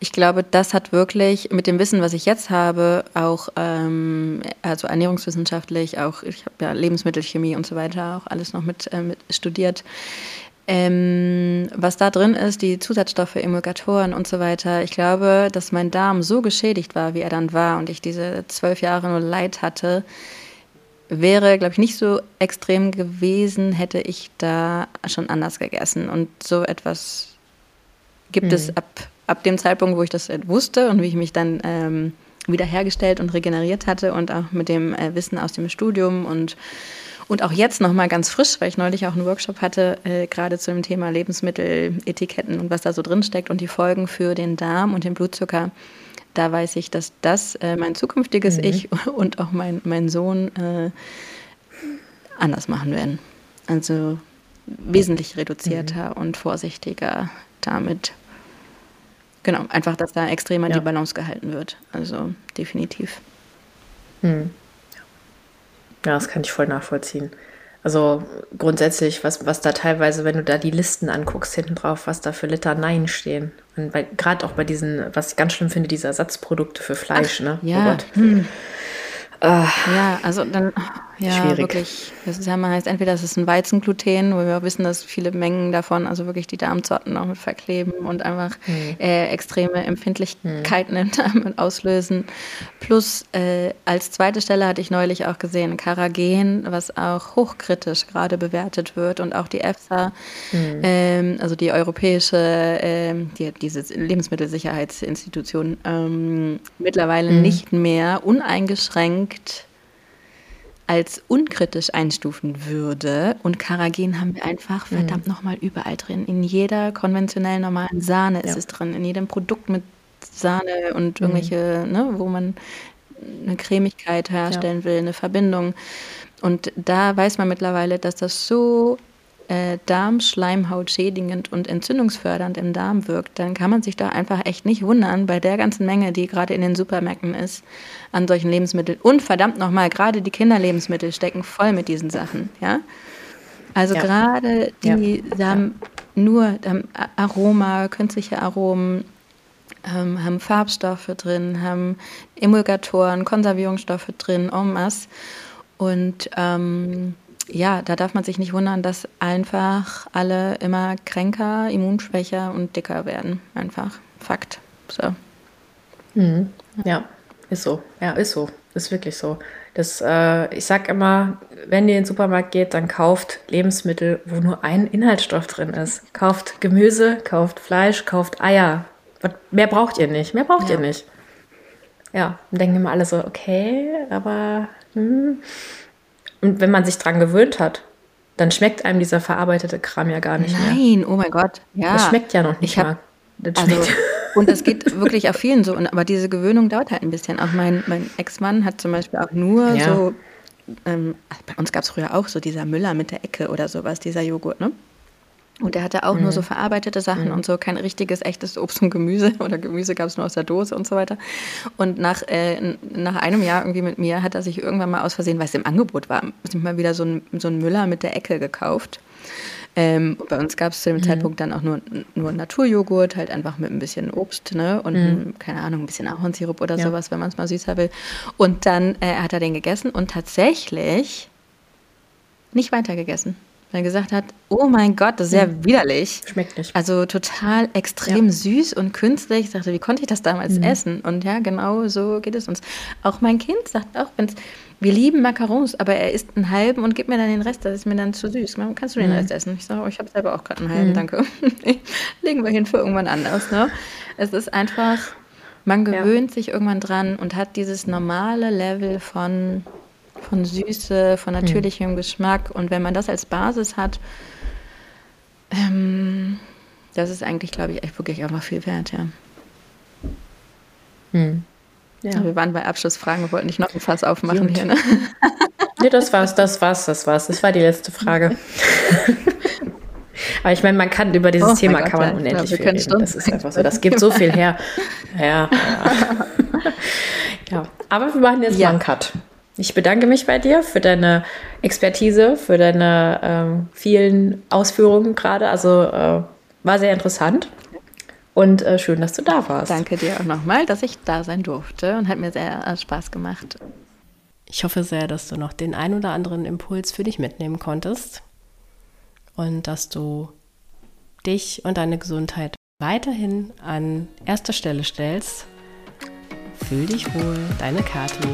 ich glaube, das hat wirklich mit dem Wissen, was ich jetzt habe, auch ähm, also ernährungswissenschaftlich, auch ich habe ja Lebensmittelchemie und so weiter auch alles noch mit, äh, mit studiert, ähm, was da drin ist, die Zusatzstoffe, Emulgatoren und so weiter. Ich glaube, dass mein Darm so geschädigt war, wie er dann war und ich diese zwölf Jahre nur Leid hatte, wäre, glaube ich, nicht so extrem gewesen, hätte ich da schon anders gegessen. Und so etwas gibt mhm. es ab, ab dem Zeitpunkt, wo ich das wusste und wie ich mich dann ähm, wiederhergestellt und regeneriert hatte und auch mit dem äh, Wissen aus dem Studium und und auch jetzt nochmal ganz frisch, weil ich neulich auch einen Workshop hatte, äh, gerade zu dem Thema Lebensmitteletiketten und was da so drin steckt und die Folgen für den Darm und den Blutzucker. Da weiß ich, dass das äh, mein zukünftiges mhm. Ich und auch mein, mein Sohn äh, anders machen werden. Also wesentlich reduzierter mhm. und vorsichtiger damit. Genau, einfach, dass da extremer ja. die Balance gehalten wird. Also definitiv. Mhm. Ja, das kann ich voll nachvollziehen. Also grundsätzlich, was, was da teilweise, wenn du da die Listen anguckst, hinten drauf, was da für Litaneien stehen. Und gerade auch bei diesen, was ich ganz schlimm finde, diese Ersatzprodukte für Fleisch, Ach, ne? Ja. Oh hm. Ja, also dann, ja, Schwierig. wirklich. Das ist ja mal heißt, entweder es ist ein Weizengluten, wo wir auch wissen, dass viele Mengen davon, also wirklich die Darmzotten auch mit verkleben und einfach mhm. äh, extreme Empfindlichkeiten mhm. im Darm auslösen. Plus äh, als zweite Stelle hatte ich neulich auch gesehen, Karagen, was auch hochkritisch gerade bewertet wird und auch die EFSA, mhm. ähm, also die europäische, ähm, die, diese Lebensmittelsicherheitsinstitution, ähm, mittlerweile mhm. nicht mehr uneingeschränkt als unkritisch einstufen würde. Und Karagen haben wir einfach mhm. verdammt nochmal überall drin. In jeder konventionell normalen Sahne ist ja. es drin, in jedem Produkt mit Sahne und mhm. irgendwelche, mhm. ne, wo man eine Cremigkeit herstellen ja. will, eine Verbindung. Und da weiß man mittlerweile, dass das so äh, Darmschleimhaut schädigend und entzündungsfördernd im Darm wirkt, dann kann man sich da einfach echt nicht wundern bei der ganzen Menge, die gerade in den Supermärkten ist, an solchen Lebensmitteln. Und verdammt nochmal, gerade die Kinderlebensmittel stecken voll mit diesen Sachen. Ja? Also ja. gerade die ja. haben nur haben Aroma, künstliche Aromen, ähm, haben Farbstoffe drin, haben Emulgatoren, Konservierungsstoffe drin, en masse. Und ähm, ja, da darf man sich nicht wundern, dass einfach alle immer kränker, immunschwächer und dicker werden. Einfach Fakt. So. Mhm. Ja, ist so. Ja, ist so. Ist wirklich so. Das, äh, ich sag immer, wenn ihr in den Supermarkt geht, dann kauft Lebensmittel, wo nur ein Inhaltsstoff drin ist. Kauft Gemüse, kauft Fleisch, kauft Eier. Mehr braucht ihr nicht. Mehr braucht ja. ihr nicht. Ja, dann denken immer alle so, okay, aber hm, und wenn man sich dran gewöhnt hat, dann schmeckt einem dieser verarbeitete Kram ja gar nicht Nein, mehr. Nein, oh mein Gott. Ja. Das schmeckt ja noch nicht ich hab, mal. Das also, und das geht wirklich auf vielen so. Und, aber diese Gewöhnung dauert halt ein bisschen. Auch mein, mein Ex-Mann hat zum Beispiel auch nur ja. so, ähm, bei uns gab es früher auch so dieser Müller mit der Ecke oder sowas, dieser Joghurt, ne? Und er hatte auch mhm. nur so mhm. verarbeitete Sachen mhm. und so, kein richtiges, echtes Obst und Gemüse oder Gemüse gab es nur aus der Dose und so weiter. Und nach, äh, nach einem Jahr irgendwie mit mir hat er sich irgendwann mal aus Versehen, weil es im Angebot war, mal wieder so ein, so ein Müller mit der Ecke gekauft. Ähm, bei uns gab es zu dem mhm. Zeitpunkt dann auch nur, nur Naturjoghurt, halt einfach mit ein bisschen Obst ne? und, mhm. keine Ahnung, ein bisschen Ahornsirup oder ja. sowas, wenn man es mal süßer will. Und dann äh, hat er den gegessen und tatsächlich nicht weiter gegessen er gesagt hat, oh mein Gott, das ist ja mhm. widerlich. Schmeckt nicht. Also total extrem ja. süß und künstlich. Ich dachte, wie konnte ich das damals mhm. essen? Und ja, genau so geht es uns. Auch mein Kind sagt auch, wenn's, wir lieben Macarons, aber er isst einen halben und gibt mir dann den Rest, das ist mir dann zu süß. Kannst du den mhm. Rest essen? Ich sage, oh, ich habe selber auch gerade einen halben, mhm. danke. Legen wir hin für irgendwann anders. Ne? Es ist einfach, man gewöhnt ja. sich irgendwann dran und hat dieses normale Level von von Süße, von hm. natürlichem mhm. Geschmack. Und wenn man das als Basis hat, ähm, das ist eigentlich, glaube ich, echt wirklich einfach viel wert, ja. Hm. ja. Wir waren bei Abschlussfragen, wir wollten nicht noch ein Fass aufmachen Gut. hier, ne? Nee, das war's, das war's, das war's. Das war die letzte Frage. Aber ich meine, man kann über dieses oh Thema Gott, kann man ja, unendlich viel reden. Stunden. Das ist einfach so. Das gibt so viel her. Ja, ja. ja. Aber wir machen jetzt ja. mal einen Cut. Ich bedanke mich bei dir für deine Expertise, für deine ähm, vielen Ausführungen gerade. Also äh, war sehr interessant und äh, schön, dass du da warst. Danke dir auch nochmal, dass ich da sein durfte und hat mir sehr äh, Spaß gemacht. Ich hoffe sehr, dass du noch den ein oder anderen Impuls für dich mitnehmen konntest und dass du dich und deine Gesundheit weiterhin an erster Stelle stellst. Fühl dich wohl, deine Kathi.